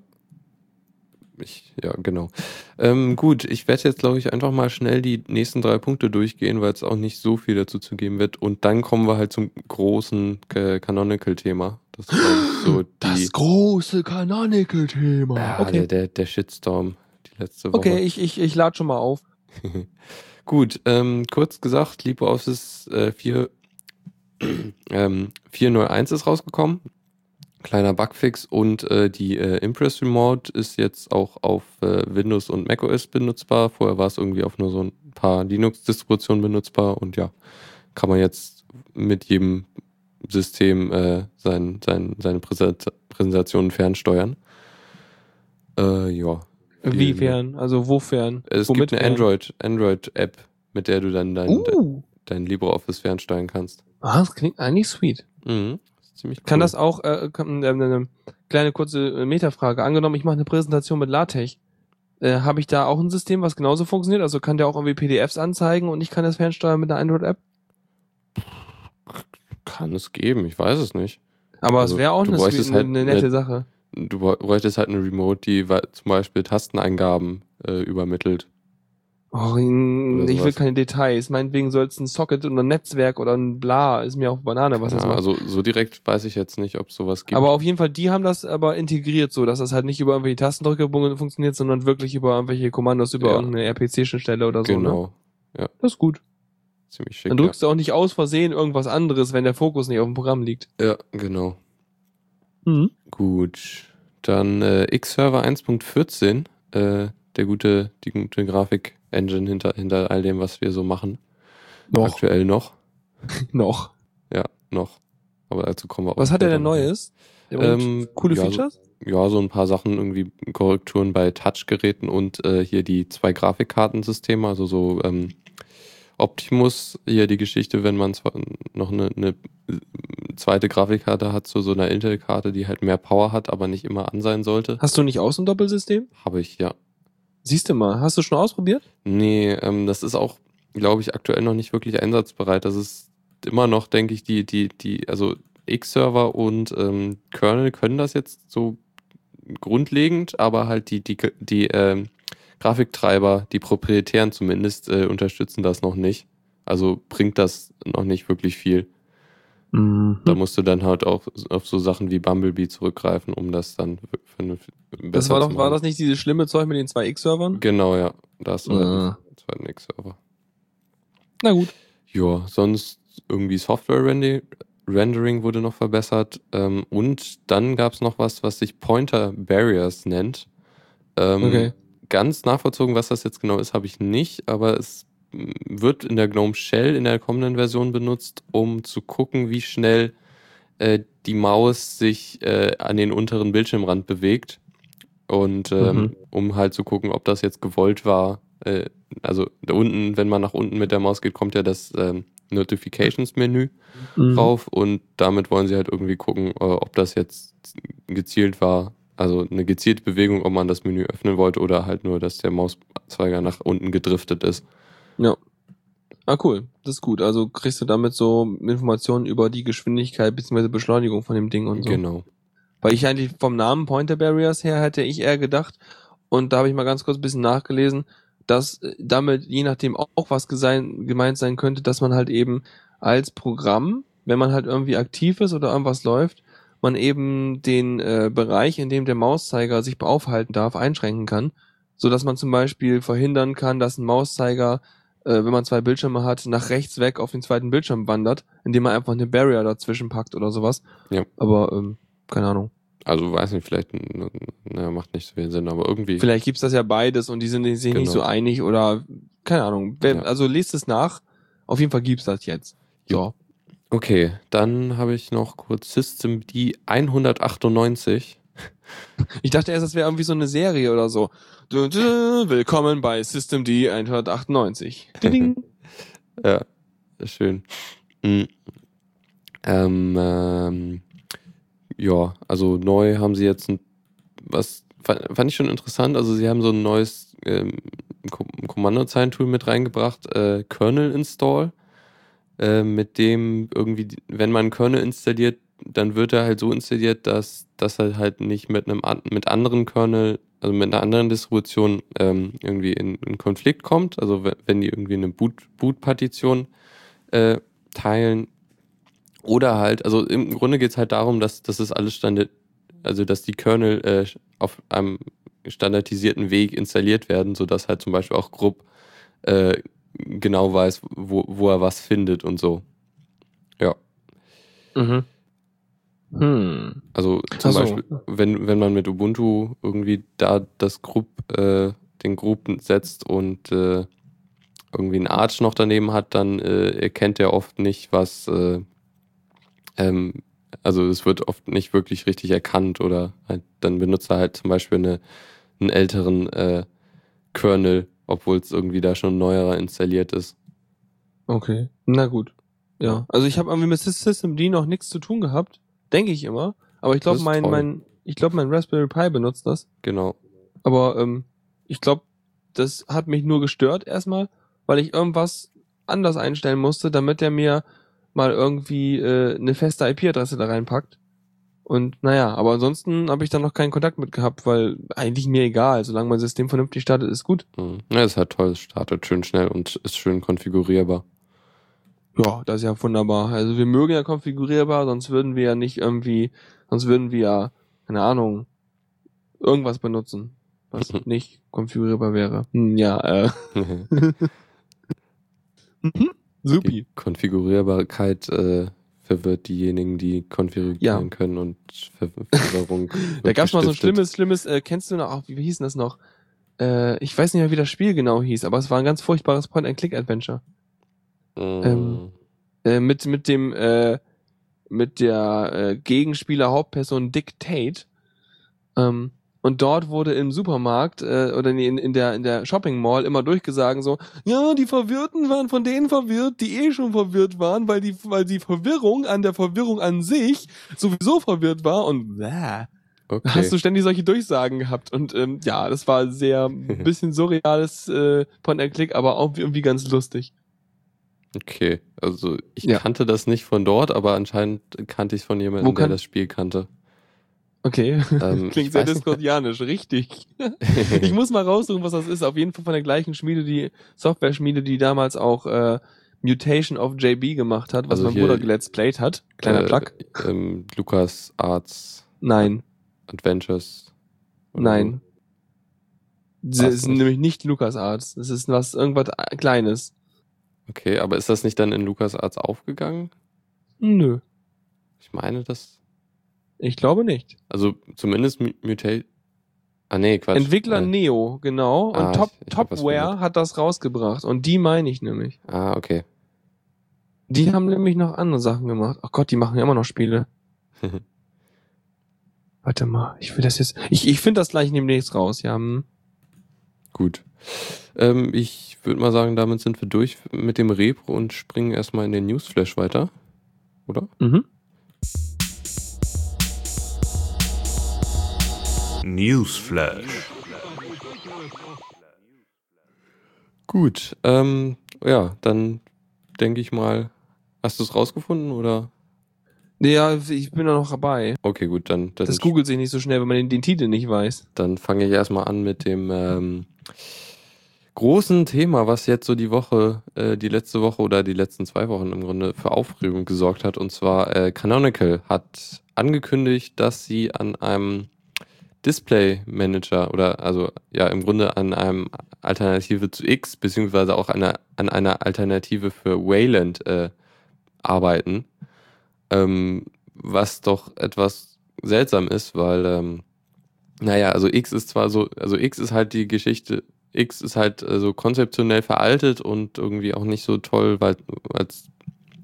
Ich, ja, genau. Ähm, gut, ich werde jetzt, glaube ich, einfach mal schnell die nächsten drei Punkte durchgehen, weil es auch nicht so viel dazu zu geben wird. Und dann kommen wir halt zum großen äh, Canonical-Thema. Das ist so. Das große Canonical-Thema. Ja, okay. der, der, der Shitstorm, die letzte Woche. Okay, ich, ich, ich lade schon mal auf. Gut, ähm, kurz gesagt, LibreOffice äh, 4, ähm, 401 ist rausgekommen Kleiner Bugfix und äh, die äh, Impress Remote ist jetzt auch auf äh, Windows und macOS benutzbar. Vorher war es irgendwie auf nur so ein paar Linux-Distributionen benutzbar und ja, kann man jetzt mit jedem System äh, sein, sein, seine Präsent Präsentationen fernsteuern. Äh, ja. Inwiefern? Also wofern? Es Womit gibt eine fern? Android, Android-App, mit der du dann dein, Uh. dein LibreOffice fernsteuern kannst. Ah, das klingt eigentlich sweet. Mhm. Ziemlich cool. Kann das auch, äh, kann, äh, eine kleine kurze äh, Metafrage. Angenommen, ich mache eine Präsentation mit LaTeX. Äh, Habe ich da auch ein System, was genauso funktioniert? Also kann der auch irgendwie PDFs anzeigen und ich kann das fernsteuern mit einer Android-App? Kann es geben, ich weiß es nicht. Aber Also, es wäre auch eine, sweet, halt eine nette eine- Sache. Du bräu- bräuchtest halt eine Remote, die zum Beispiel Tasteneingaben äh, übermittelt. Oh, ich will keine Details. Meinetwegen soll es ein Socket oder ein Netzwerk oder ein Bla, ist mir auch Banane, was das Ja, macht. also so direkt weiß ich jetzt nicht, ob es sowas gibt. Aber auf jeden Fall, die haben das aber integriert, so dass das halt nicht über irgendwelche Tastendrücke funktioniert, sondern wirklich über irgendwelche Kommandos über Ja. irgendeine RPC-Schnittstelle oder so. Ne? genau. Das ist gut. Ziemlich schick. Dann drückst du auch nicht aus Versehen irgendwas anderes, wenn der Fokus nicht auf dem Programm liegt. ja. ja, genau. Mhm. Gut. Dann äh, X-Server 1.14, äh, der gute, die gute Grafik-Engine hinter, hinter all dem, was wir so machen. Noch. Aktuell noch. Noch. Ja, noch. Aber dazu kommen wir auch Was hat er denn. Neues? Ähm, coole ja, so- Features? Ja, so ein paar Sachen, irgendwie Korrekturen bei Touchgeräten und äh, hier die zwei Grafikkartensysteme, also so ähm, Optimus, hier die Geschichte, wenn man zwar noch eine, eine zweite Grafikkarte hat, zu so einer Intel-Karte, die halt mehr Power hat, aber nicht immer an sein sollte. Hast du nicht auch so ein Doppelsystem? Habe ich, ja. Siehst du mal, hast du schon ausprobiert? Nee, ähm, das ist auch, glaube ich, aktuell noch nicht wirklich einsatzbereit. Das ist immer noch, denke ich, die, die, die, also X-Server und ähm, Kernel können das jetzt so grundlegend, aber halt die, die, die ähm, Grafiktreiber, die proprietären zumindest, äh, unterstützen das noch nicht. Also bringt das noch nicht wirklich viel. Da musst du dann halt auch auf so Sachen wie Bumblebee zurückgreifen, um das dann eine besser Das war zu doch, war machen. das nicht dieses schlimme Zeug mit den zwei X-Servern? Genau, ja. Da hast du halt Ah. einen zweiten X-Server. Na gut. Ja, sonst irgendwie Software-Rendering wurde noch verbessert. Ähm, und dann gab es noch was, was sich Pointer Barriers nennt. Ähm, Okay. Ganz nachvollzogen, was das jetzt genau ist, habe ich nicht, aber es wird in der GNOME Shell in der kommenden Version benutzt, um zu gucken, wie schnell äh, die Maus sich äh, an den unteren Bildschirmrand bewegt. Und ähm, Mhm. um halt zu gucken, ob das jetzt gewollt war. Äh, also da unten, wenn man nach unten mit der Maus geht, kommt ja das ähm, Notifications-Menü Mhm. drauf und damit wollen sie halt irgendwie gucken, äh, ob das jetzt gezielt war. Also eine gezielte Bewegung, ob man das Menü öffnen wollte oder halt nur, dass der Mauszeiger nach unten gedriftet ist. Ah, cool. Das ist gut. Also kriegst du damit so Informationen über die Geschwindigkeit bzw. Beschleunigung von dem Ding und so. Genau. Weil ich eigentlich vom Namen Pointer Barriers her hätte ich eher gedacht, und da habe ich mal ganz kurz ein bisschen nachgelesen, dass äh, damit je nachdem auch, auch was gesein, gemeint sein könnte, dass man halt eben als Programm, wenn man halt irgendwie aktiv ist oder irgendwas läuft, man eben den äh, Bereich, in dem der Mauszeiger sich aufhalten darf, einschränken kann, so dass man zum Beispiel verhindern kann, dass ein Mauszeiger, äh, wenn man zwei Bildschirme hat, nach rechts weg auf den zweiten Bildschirm wandert, indem man einfach eine Barrier dazwischen packt oder sowas. Ja. Aber ähm, keine Ahnung. Also weiß nicht, vielleicht na, macht nicht so viel Sinn, aber irgendwie. Vielleicht gibt's das ja beides und die sind sich nicht Genau. so einig oder keine Ahnung. Ja. Also lest es nach. Auf jeden Fall gibt's das jetzt. So. Okay, dann habe ich noch kurz System D 198. Ich dachte erst, das wäre irgendwie so eine Serie oder so. Du, du, willkommen bei System D 198. Ding. Ja, schön. Mhm. Ähm, ähm, ja, also neu haben sie jetzt ein, was fand, ich schon interessant. Also sie haben so ein neues ähm, Ko- Kommandozeilentool mit reingebracht, äh, Kernel Install, äh, mit dem irgendwie, wenn man Kernel installiert, dann wird er halt so installiert, dass, dass er halt nicht mit einem mit anderen Kernel, also mit einer anderen Distribution ähm, irgendwie in, in Konflikt kommt. Also we- wenn die irgendwie eine Boot, Boot-Partition äh, teilen. Oder halt, also im Grunde geht es halt darum, dass, dass es alles standard, also dass die Kernel äh, auf einem standardisierten Weg installiert werden, sodass halt zum Beispiel auch Grupp äh, genau weiß, wo, wo er was findet und so. Ja. Mhm. Hm. Also zum so. Beispiel, wenn, wenn man mit Ubuntu irgendwie da das Group, äh, den Group setzt und äh, irgendwie einen Arch noch daneben hat, dann äh, erkennt er oft nicht, was, äh, ähm, also es wird oft nicht wirklich richtig erkannt oder halt, dann benutzt er halt zum Beispiel eine, einen älteren äh, Kernel, obwohl es irgendwie da schon ein neuerer installiert ist. Okay. Na gut. Ja. Also ich habe irgendwie mit System D noch nichts zu tun gehabt. Denke ich immer. Aber ich glaube, mein, toll. mein, ich glaube, mein Raspberry Pi benutzt das. Genau. Aber ähm, ich glaube, das hat mich nur gestört erstmal, weil ich irgendwas anders einstellen musste, damit er mir mal irgendwie äh, eine feste IP-Adresse da reinpackt. Und naja, aber ansonsten habe ich da noch keinen Kontakt mit gehabt, weil eigentlich mir egal, solange mein System vernünftig startet, ist gut. Mhm. Ja, ist halt toll, es startet schön schnell und ist schön konfigurierbar. Ja, das ist ja wunderbar. Also wir mögen ja konfigurierbar, sonst würden wir ja nicht irgendwie, sonst würden wir ja, keine Ahnung, irgendwas benutzen, was Mhm. nicht konfigurierbar wäre. Hm, ja, äh. Mhm. Supi. Die Konfigurierbarkeit äh, verwirrt diejenigen, die konfigurieren Ja. können und Ver Verwirrung. Da gab's mal so ein schlimmes, schlimmes, äh, kennst du noch, ach, wie, hieß denn das noch? Äh, ich weiß nicht mehr, wie das Spiel genau hieß, aber es war ein ganz furchtbares Point-and-Click-Adventure. Mm, ähm, Äh, mit, mit dem, äh, mit der äh, Gegenspieler Hauptperson Dick Tate. Ähm, und dort wurde im Supermarkt äh, oder in, in der in der Shopping Mall immer durchgesagt so, ja, die Verwirrten waren von denen verwirrt, die eh schon verwirrt waren, weil die weil die Verwirrung an der Verwirrung an sich sowieso verwirrt war und bäh. okay. hast du ständig solche Durchsagen gehabt und ähm, ja, das war sehr ein bisschen surreales äh, Point and Click, aber auch irgendwie ganz lustig. okay, also ich Ja. kannte das nicht von dort, aber anscheinend kannte ich es von jemandem, der das Spiel kannte. Okay, Ähm, klingt sehr diskordianisch, richtig. Ich muss mal raussuchen, was das ist. Auf jeden Fall von der gleichen Schmiede, die Software-Schmiede, die damals auch äh, Mutation of JB gemacht hat, was Also mein Bruder gelet's played hat. Kleiner äh, Plug. Ähm, Lucas Arts Nein, Adventures. nein. Das Was ist nicht? nämlich nicht LucasArts. Das ist was irgendwas äh, Kleines. Okay, aber ist das nicht dann in Lucas Arts aufgegangen? Nö, Ich meine das. Ich glaube nicht. Also zumindest Mu- Mutate. Ah nee, Quatsch. Entwickler äh, Neo, genau. Und Ah, Top, ich- ich Topware hat das rausgebracht. Und die meine ich nämlich. Ah, okay. Die haben nämlich noch andere Sachen gemacht. Ach Gott, die machen ja immer noch Spiele. Warte mal, ich will das jetzt. Ich, ich finde das gleich demnächst raus, ja. hm. Gut. Ähm, ich würde mal sagen, damit sind wir durch mit dem Repro und springen erstmal in den Newsflash weiter. Oder? Mhm. Newsflash. Gut. Ähm, ja, dann denke ich mal. Hast du es rausgefunden oder? Ja, ich bin da noch dabei. Okay, gut, dann, dann, Das googelt sich nicht so schnell, wenn man den, den Titel nicht weiß. dann fange ich erstmal an mit dem ähm, großen Thema, was jetzt so die Woche, äh, die letzte Woche oder die letzten zwei Wochen im Grunde für Aufregung gesorgt hat. Und zwar äh, Canonical hat angekündigt, dass sie an einem Display Manager oder also ja im Grunde an einem Alternative zu X beziehungsweise auch einer, an einer Alternative für Wayland äh, arbeiten, ähm, was doch etwas seltsam ist, weil ähm, naja, also X ist zwar so, also X ist halt die Geschichte, X ist halt äh, so konzeptionell veraltet und irgendwie auch nicht so toll, weil als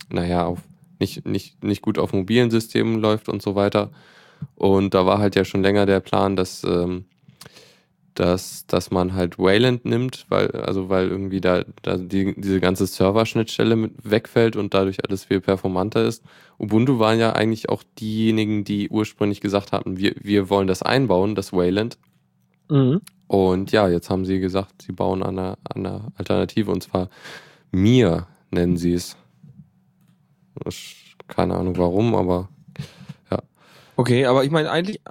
naja, auf nicht, nicht, nicht gut auf mobilen Systemen läuft und so weiter. Und da war halt ja schon länger der Plan, dass, ähm, dass, dass man halt Wayland nimmt, weil, also weil irgendwie da, da die, diese ganze Serverschnittstelle mit wegfällt und dadurch alles viel performanter ist. Ubuntu waren ja eigentlich auch diejenigen, die ursprünglich gesagt hatten, wir, wir wollen das einbauen, das Wayland. Mhm. Und ja, jetzt haben sie gesagt, sie bauen an einer, an einer Alternative und zwar Mir nennen sie es. Keine Ahnung warum, aber Okay, aber ich meine eigentlich,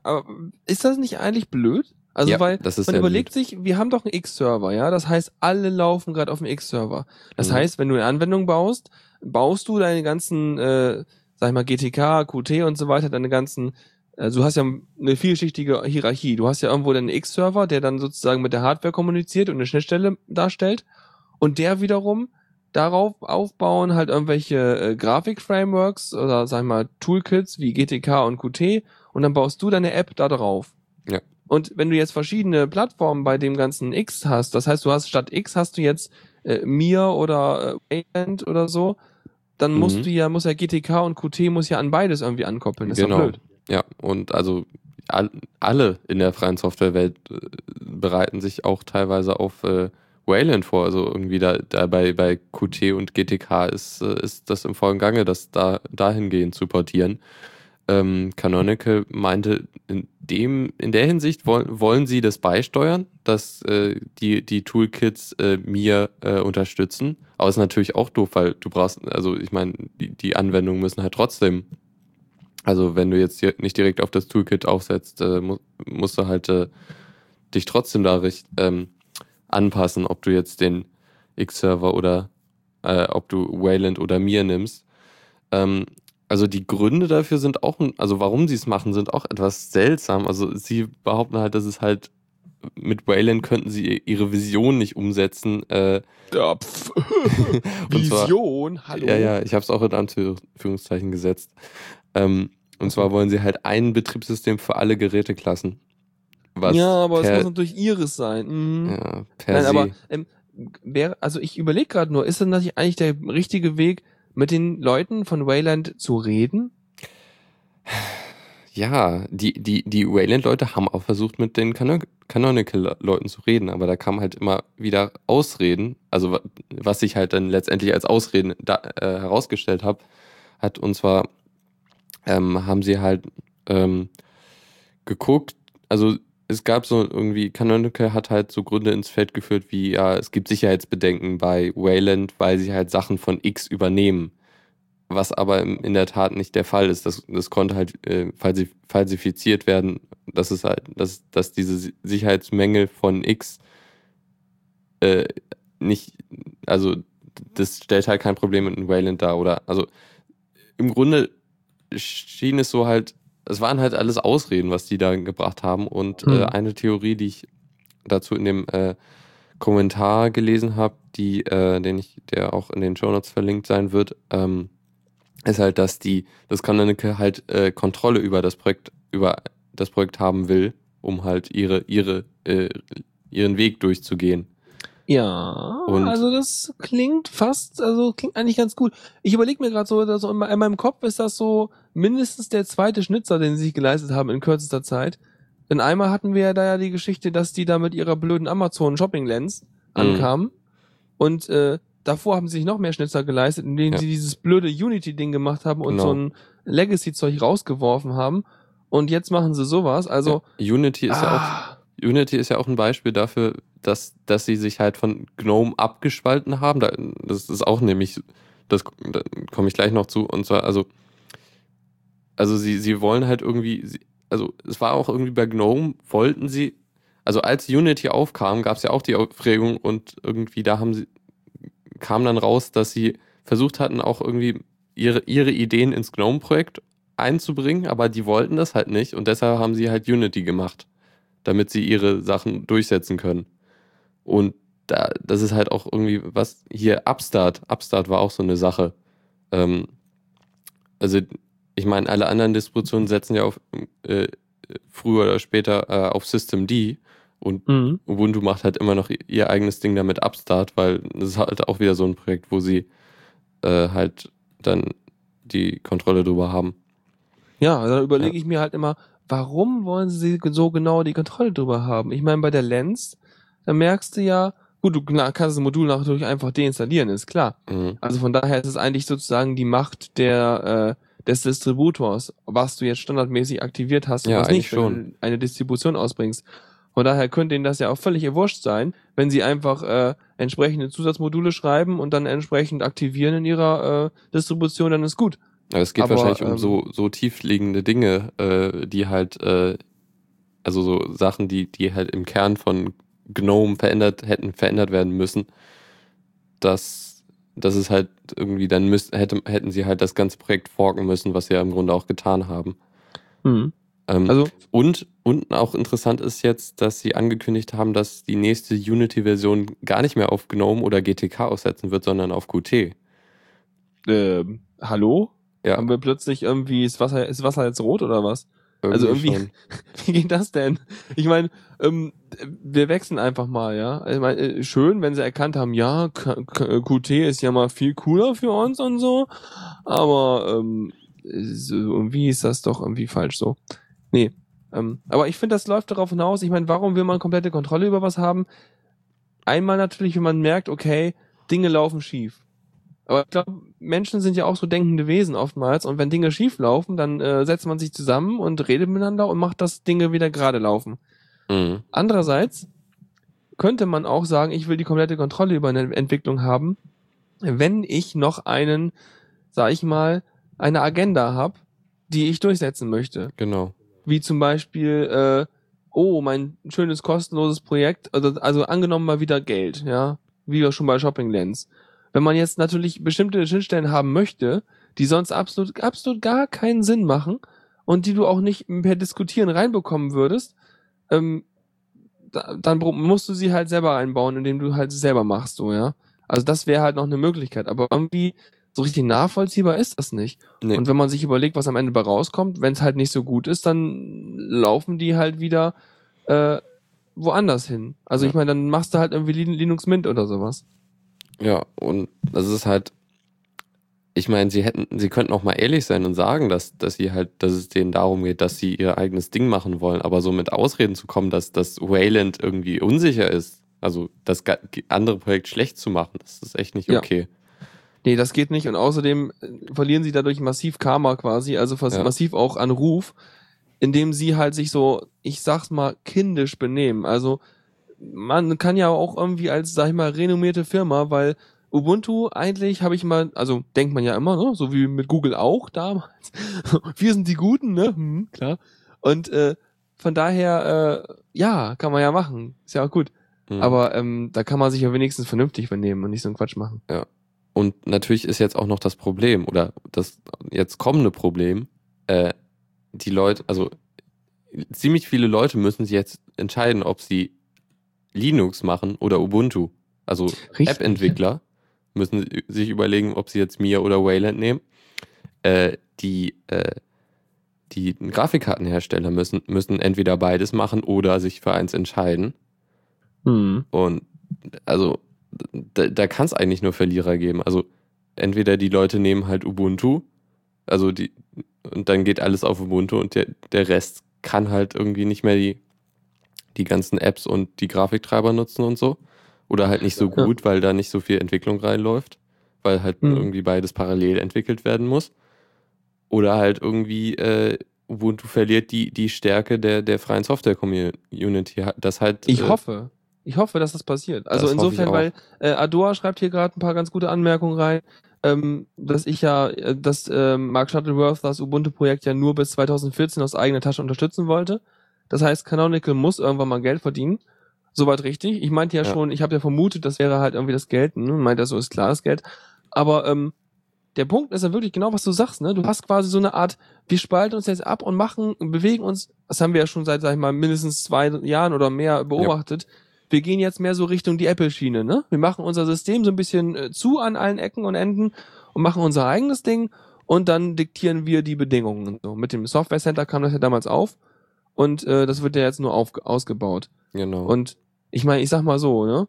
ist das nicht eigentlich blöd? Also Ja, weil das ist man überlegt sich, wir haben doch einen X-Server, ja. Das heißt, alle laufen gerade auf dem X-Server. Das Mhm. heißt, wenn du eine Anwendung baust, baust du deine ganzen, äh, sag ich mal, GTK, QT und so weiter, deine ganzen, also du hast ja eine vielschichtige Hierarchie. Du hast ja irgendwo deinen X-Server, der dann sozusagen mit der Hardware kommuniziert und eine Schnittstelle darstellt. Und der wiederum darauf aufbauen halt irgendwelche äh, Grafik-Frameworks oder sag ich mal Toolkits wie GTK und Qt und dann baust du deine App da drauf. Ja. Und wenn du jetzt verschiedene Plattformen bei dem ganzen X hast, das heißt, du hast statt X hast du jetzt äh, Mir oder äh, oder so, dann musst Mhm. du ja, muss ja GTK und Qt muss ja an beides irgendwie ankoppeln. Das ist Genau. doch blöd. Ja, und also all, alle in der freien Softwarewelt äh, bereiten sich auch teilweise auf äh, Wayland vor. Also irgendwie da, da bei, bei Qt und GTK ist, äh, ist das im vollen Gange, das da dahingehend zu portieren. Ähm, Canonical meinte, in, dem, in der Hinsicht wollen, wollen sie das beisteuern, dass äh, die, die Toolkits äh, mir äh, unterstützen. Aber es ist natürlich auch doof, weil du brauchst, also ich meine, die, die Anwendungen müssen halt trotzdem also wenn du jetzt nicht direkt auf das Toolkit aufsetzt, äh, mu musst du halt äh, dich trotzdem da richt, ähm, anpassen, ob du jetzt den X-Server oder äh, ob du Wayland oder Mir nimmst. Ähm, also die Gründe dafür sind auch, also warum sie es machen, sind auch etwas seltsam. Also sie behaupten halt, dass es halt mit Wayland könnten sie ihre Vision nicht umsetzen. Äh, Ja. Und zwar- Vision, hallo. ja, ja, ich habe es auch in Anführungszeichen gesetzt. Ähm, und zwar wollen sie halt ein Betriebssystem für alle Geräteklassen. Was ja, aber es muss natürlich ihres sein. Mhm. ja, per Nein, se. aber ähm, wäre, also ich überlege gerade nur, ist denn das nicht eigentlich der richtige Weg, mit den Leuten von Wayland zu reden? ja, die, die, die Wayland-Leute haben auch versucht, mit den Cano- Canonical-Leuten zu reden, aber da kam halt immer wieder Ausreden, also wa- was ich halt dann letztendlich als Ausreden da, äh, herausgestellt habe, hat und zwar ähm, haben sie halt ähm, geguckt, also es gab so irgendwie, Canonical hat halt so Gründe ins Feld geführt, wie ja, es gibt Sicherheitsbedenken bei Wayland, weil sie halt Sachen von X übernehmen. Was aber in der Tat nicht der Fall ist. Das, das konnte halt äh, falsi falsifiziert werden, dass es halt, dass, dass diese Si- Sicherheitsmängel von X äh, nicht, also das stellt halt kein Problem in Wayland dar. Oder also im Grunde schien es so halt, es waren halt alles Ausreden, was die da gebracht haben. Und Hm. äh, eine Theorie, die ich dazu in dem äh, Kommentar gelesen habe, die, äh, den ich, der auch in den Shownotes verlinkt sein wird, ähm, ist halt, dass die, das Canonical halt äh, Kontrolle über das Projekt, über das Projekt haben will, um halt ihre, ihre, äh, ihren Weg durchzugehen. Ja, Und- also das klingt fast, also klingt eigentlich ganz gut. Ich überlege mir gerade so, dass so in me- in meinem Kopf ist das so mindestens der zweite Schnitzer, den sie sich geleistet haben in kürzester Zeit. Denn einmal hatten wir ja da ja die Geschichte, dass die da mit ihrer blöden Amazon Shopping Lens ankamen. Und äh, davor haben sie sich noch mehr Schnitzer geleistet, indem Ja. sie dieses blöde Unity-Ding gemacht haben und Genau. so ein Legacy-Zeug rausgeworfen haben. Und jetzt machen sie sowas. Also, Ja, Unity ist ja auch ah, Unity ist ja auch ein Beispiel dafür, dass, dass sie sich halt von GNOME abgespalten haben. Da, das ist auch nämlich, das da komme ich gleich noch zu. Und zwar, also, also sie, sie wollen halt irgendwie, also es war auch irgendwie bei GNOME, wollten sie, also als Unity aufkam, gab es ja auch die Aufregung und irgendwie da haben sie, kam dann raus, dass sie versucht hatten, auch irgendwie ihre, ihre Ideen ins GNOME-Projekt einzubringen, aber die wollten das halt nicht und deshalb haben sie halt Unity gemacht damit sie ihre Sachen durchsetzen können. Und da, das ist halt auch irgendwie was hier Upstart. Upstart war auch so eine Sache. Ähm, also ich meine, alle anderen Distributionen setzen ja auf äh, früher oder später äh, auf Systemd und mhm. Ubuntu macht halt immer noch ihr eigenes Ding damit Upstart, weil das ist halt auch wieder so ein Projekt, wo sie äh, halt dann die Kontrolle drüber haben. Ja, da überlege ich mir halt immer, warum wollen sie so genau die Kontrolle drüber haben? Ich meine, bei der Lens, da merkst du ja, gut, du kannst das Modul natürlich einfach deinstallieren, ist klar. Mhm. Also von daher ist es eigentlich sozusagen die Macht der äh, des Distributors, was du jetzt standardmäßig aktiviert hast und Ja, was nicht, wenn du eine Distribution ausbringst. Von daher könnte ihnen das ja auch völlig wurscht sein, wenn sie einfach äh, entsprechende Zusatzmodule schreiben und dann entsprechend aktivieren in ihrer äh, Distribution, dann ist gut. Aber es geht Aber, wahrscheinlich um ähm, so, so tiefliegende Dinge, äh, die halt, äh, also so Sachen, die, die halt im Kern von GNOME verändert hätten, verändert werden müssen, dass, dass es halt irgendwie dann müsst, hätte, hätten sie halt das ganze Projekt forken müssen, was sie ja im Grunde auch getan haben. Mhm. Ähm, also und, und auch interessant ist jetzt, dass sie angekündigt haben, dass die nächste Unity-Version gar nicht mehr auf GNOME oder GTK aussetzen wird, sondern auf Qt. Ähm, hallo? Ja. Haben wir plötzlich irgendwie, ist Wasser, ist Wasser jetzt rot oder was? Irgendwie also irgendwie, schon. wie geht das denn? Ich meine, ähm, wir wechseln einfach mal, ja. Ich mein, äh, schön, wenn sie erkannt haben, ja, Qt ist ja mal viel cooler für uns und so, aber ähm, irgendwie ist das doch irgendwie falsch so. Nee. Ähm, aber ich finde, das läuft darauf hinaus. Ich meine, warum will man komplette Kontrolle über was haben? Einmal natürlich, wenn man merkt, okay, Dinge laufen schief. Aber ich glaube, Menschen sind ja auch so denkende Wesen oftmals. Und wenn Dinge schief laufen, dann äh, setzt man sich zusammen und redet miteinander und macht, dass Dinge wieder gerade laufen. Mhm. Andererseits könnte man auch sagen, ich will die komplette Kontrolle über eine Entwicklung haben, wenn ich noch einen, sag ich mal, eine Agenda habe, die ich durchsetzen möchte. Genau. Wie zum Beispiel, äh, oh, mein schönes kostenloses Projekt, also, also angenommen mal wieder Geld, ja, wie wir schon bei Shopping Lens. Wenn man jetzt natürlich bestimmte Schnittstellen haben möchte, die sonst absolut, absolut gar keinen Sinn machen und die du auch nicht per Diskutieren reinbekommen würdest, ähm, da, dann musst du sie halt selber einbauen, indem du halt selber machst, so, ja. Also das wäre halt noch eine Möglichkeit. Aber irgendwie so richtig nachvollziehbar ist das nicht. Nee. Und wenn man sich überlegt, was am Ende bei rauskommt, wenn es halt nicht so gut ist, dann laufen die halt wieder äh, woanders hin. Also ja. ich meine, dann machst du halt irgendwie Linux Mint oder sowas. Ja, und das ist halt, ich meine, sie hätten, sie könnten auch mal ehrlich sein und sagen, dass, dass sie halt, dass es denen darum geht, dass sie ihr eigenes Ding machen wollen, aber so mit Ausreden zu kommen, dass das Wayland irgendwie unsicher ist, also das andere Projekt schlecht zu machen, das ist echt nicht okay. Ja. Nee, das geht nicht. Und außerdem äh, verlieren sie dadurch massiv Karma quasi, also ja. massiv auch an Ruf, indem sie halt sich so, ich sag's mal, kindisch benehmen. Also man kann ja auch irgendwie als, sag ich mal, renommierte Firma, weil Ubuntu eigentlich habe ich mal, also denkt man ja immer, ne? so wie mit Google auch damals. Wir sind die Guten, ne? Hm, klar. Und äh, von daher, äh, ja, kann man ja machen. Ist ja auch gut. Mhm. Aber ähm, da kann man sich ja wenigstens vernünftig vernehmen und nicht so einen Quatsch machen. Ja. Und natürlich ist jetzt auch noch das Problem oder das jetzt kommende Problem, äh, die Leute, also ziemlich viele Leute müssen sich jetzt entscheiden, ob sie Linux machen oder Ubuntu. Also App-Entwickler müssen sich überlegen, ob sie jetzt Mia oder Wayland nehmen. Äh, die, äh, die Grafikkartenhersteller müssen, müssen entweder beides machen oder sich für eins entscheiden. Mhm. Und also da, da kann es eigentlich nur Verlierer geben. Also entweder die Leute nehmen halt Ubuntu, also die, und dann geht alles auf Ubuntu und der, der Rest kann halt irgendwie nicht mehr die, die ganzen Apps und die Grafiktreiber nutzen und so. Oder halt nicht so gut, weil da nicht so viel Entwicklung reinläuft, weil halt mhm. irgendwie beides parallel entwickelt werden muss. Oder halt irgendwie äh, Ubuntu verliert die, die Stärke der, der freien Software-Community. Das halt. Ich äh, hoffe. Ich hoffe, dass das passiert. Also das insofern, weil äh, Adoa schreibt hier gerade ein paar ganz gute Anmerkungen rein, ähm, dass ich ja, äh, dass äh, Mark Shuttleworth das Ubuntu-Projekt ja nur bis 2014 aus eigener Tasche unterstützen wollte. Das heißt, Canonical muss irgendwann mal Geld verdienen. Soweit richtig. Ich meinte ja, ja. schon, ich habe ja vermutet, das wäre halt irgendwie das Geld. Ne? Meint er so, ist klar das Geld. Aber ähm, der Punkt ist ja wirklich genau, was du sagst. Ne? Du hast quasi so eine Art, wir spalten uns jetzt ab und machen, bewegen uns. Das haben wir ja schon seit, sag ich mal, mindestens zwei Jahren oder mehr beobachtet. Ja wir gehen jetzt mehr so Richtung die Apple-Schiene, ne? Wir machen unser System so ein bisschen äh, zu an allen Ecken und Enden und machen unser eigenes Ding und dann diktieren wir die Bedingungen. So, mit dem Software Center kam das ja damals auf und äh, das wird ja jetzt nur auf, ausgebaut. Genau. Und ich meine, ich sag mal so, ne?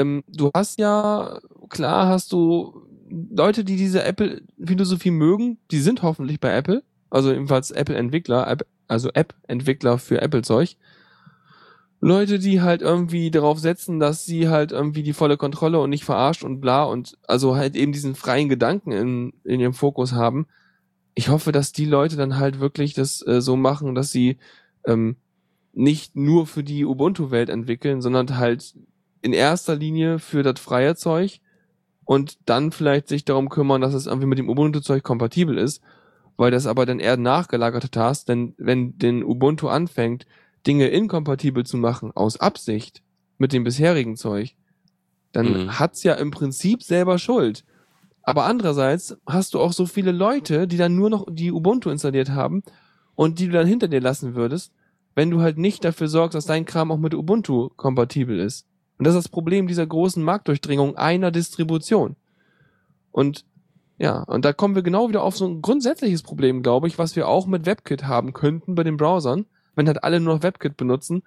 Ähm, du hast ja, klar hast du Leute, die diese Apple-Philosophie mögen, die sind hoffentlich bei Apple, also ebenfalls Apple-Entwickler, also App-Entwickler für Apple-Zeug. Leute, die halt irgendwie darauf setzen, dass sie halt irgendwie die volle Kontrolle und nicht verarscht und bla und also halt eben diesen freien Gedanken in, in ihrem Fokus haben. Ich hoffe, dass die Leute dann halt wirklich das äh, so machen, dass sie ähm, nicht nur für die Ubuntu-Welt entwickeln, sondern halt in erster Linie für das freie Zeug und dann vielleicht sich darum kümmern, dass es irgendwie mit dem Ubuntu-Zeug kompatibel ist, weil das aber dann eher nachgelagerte Task, denn wenn den Ubuntu anfängt, Dinge inkompatibel zu machen, aus Absicht, mit dem bisherigen Zeug, dann mhm. hat's ja im Prinzip selber Schuld. Aber andererseits hast du auch so viele Leute, die dann nur noch die Ubuntu installiert haben und die du dann hinter dir lassen würdest, wenn du halt nicht dafür sorgst, dass dein Kram auch mit Ubuntu kompatibel ist. Und das ist das Problem dieser großen Marktdurchdringung einer Distribution. Und ja, und da kommen wir genau wieder auf so ein grundsätzliches Problem, glaube ich, was wir auch mit WebKit haben könnten bei den Browsern. Wenn halt alle nur noch WebKit benutzen,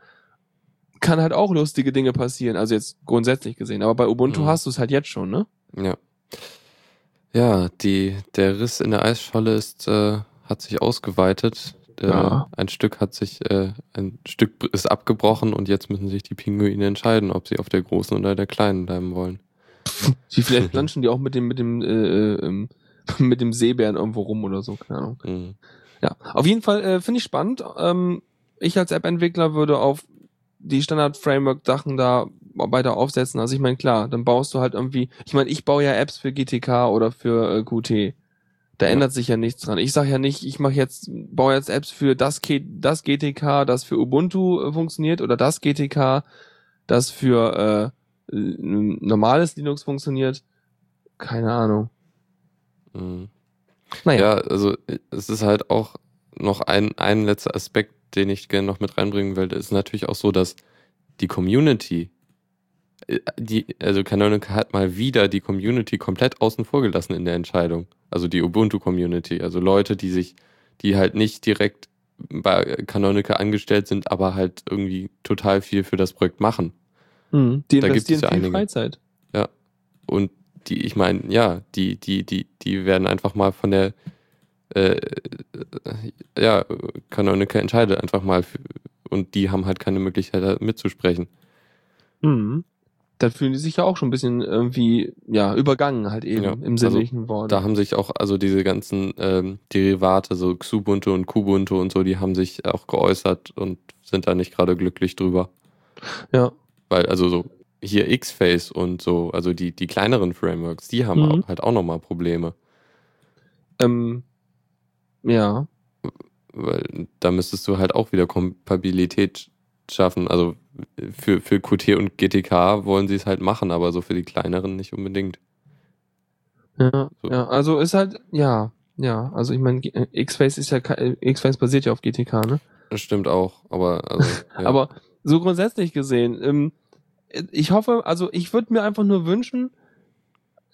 kann halt auch lustige Dinge passieren. Also jetzt grundsätzlich gesehen. Aber bei Ubuntu Mhm. hast du es halt jetzt schon, ne? Ja. Ja, die, der Riss in der Eisscholle ist, äh, hat sich ausgeweitet. Der, Ja. Ein Stück hat sich, äh, ein Stück ist abgebrochen und jetzt müssen sich die Pinguine entscheiden, ob sie auf der großen oder der kleinen bleiben wollen. Die vielleicht planschen die auch mit dem, mit dem, äh, äh, ähm, mit dem Seebären irgendwo rum oder so, keine Ahnung. Mhm. Ja, auf jeden Fall äh, finde ich spannend. Ähm, ich als App-Entwickler würde auf die Standard-Framework-Sachen da weiter aufsetzen. Also ich meine, klar, dann baust du halt irgendwie, ich meine, ich baue ja Apps für GTK oder für äh, Qt. Da Ja. ändert sich ja nichts dran. Ich sage ja nicht, ich mache jetzt, baue jetzt Apps für das, das GTK, das für Ubuntu äh, funktioniert oder das GTK, das für äh, normales Linux funktioniert. Keine Ahnung. Mhm. Naja. Ja, also es ist halt auch noch ein, ein letzter Aspekt, den ich gerne noch mit reinbringen will. Es ist natürlich auch so, dass die Community, die, also Canonical hat mal wieder die Community komplett außen vor gelassen in der Entscheidung. Also die Ubuntu-Community, also Leute, die sich, die halt nicht direkt bei Canonical angestellt sind, aber halt irgendwie total viel für das Projekt machen. Mhm. Die Da gibt es investieren ja viel einige. Freizeit. Und die, ich meine, ja, die, die, die, die werden einfach mal von der, äh, ja, Canonical entscheidet einfach mal für, und die haben halt keine Möglichkeit da mitzusprechen. Mhm. Dann fühlen die sich ja auch schon ein bisschen irgendwie, ja, übergangen halt eben Ja, im also sinnlichen Wort. Da haben sich auch, also diese ganzen ähm, Derivate, so Xubuntu und Kubuntu und so, die haben sich auch geäußert und sind da nicht gerade glücklich drüber. Ja. Weil, also so, hier X-Face und so, also die, die kleineren Frameworks, die haben Mhm. halt auch nochmal Probleme. Ähm, ja. weil da müsstest du halt auch wieder Kompatibilität schaffen. Also für, für Qt und GTK wollen sie es halt machen, aber so für die kleineren nicht unbedingt. Ja, So. ja, also ist halt, ja, ja, also ich meine, G- X-Face ist ja, äh, X-Face basiert ja auf GTK, ne? Das stimmt auch, aber also, ja. Aber so grundsätzlich gesehen, ähm, ich hoffe, also ich würde mir einfach nur wünschen,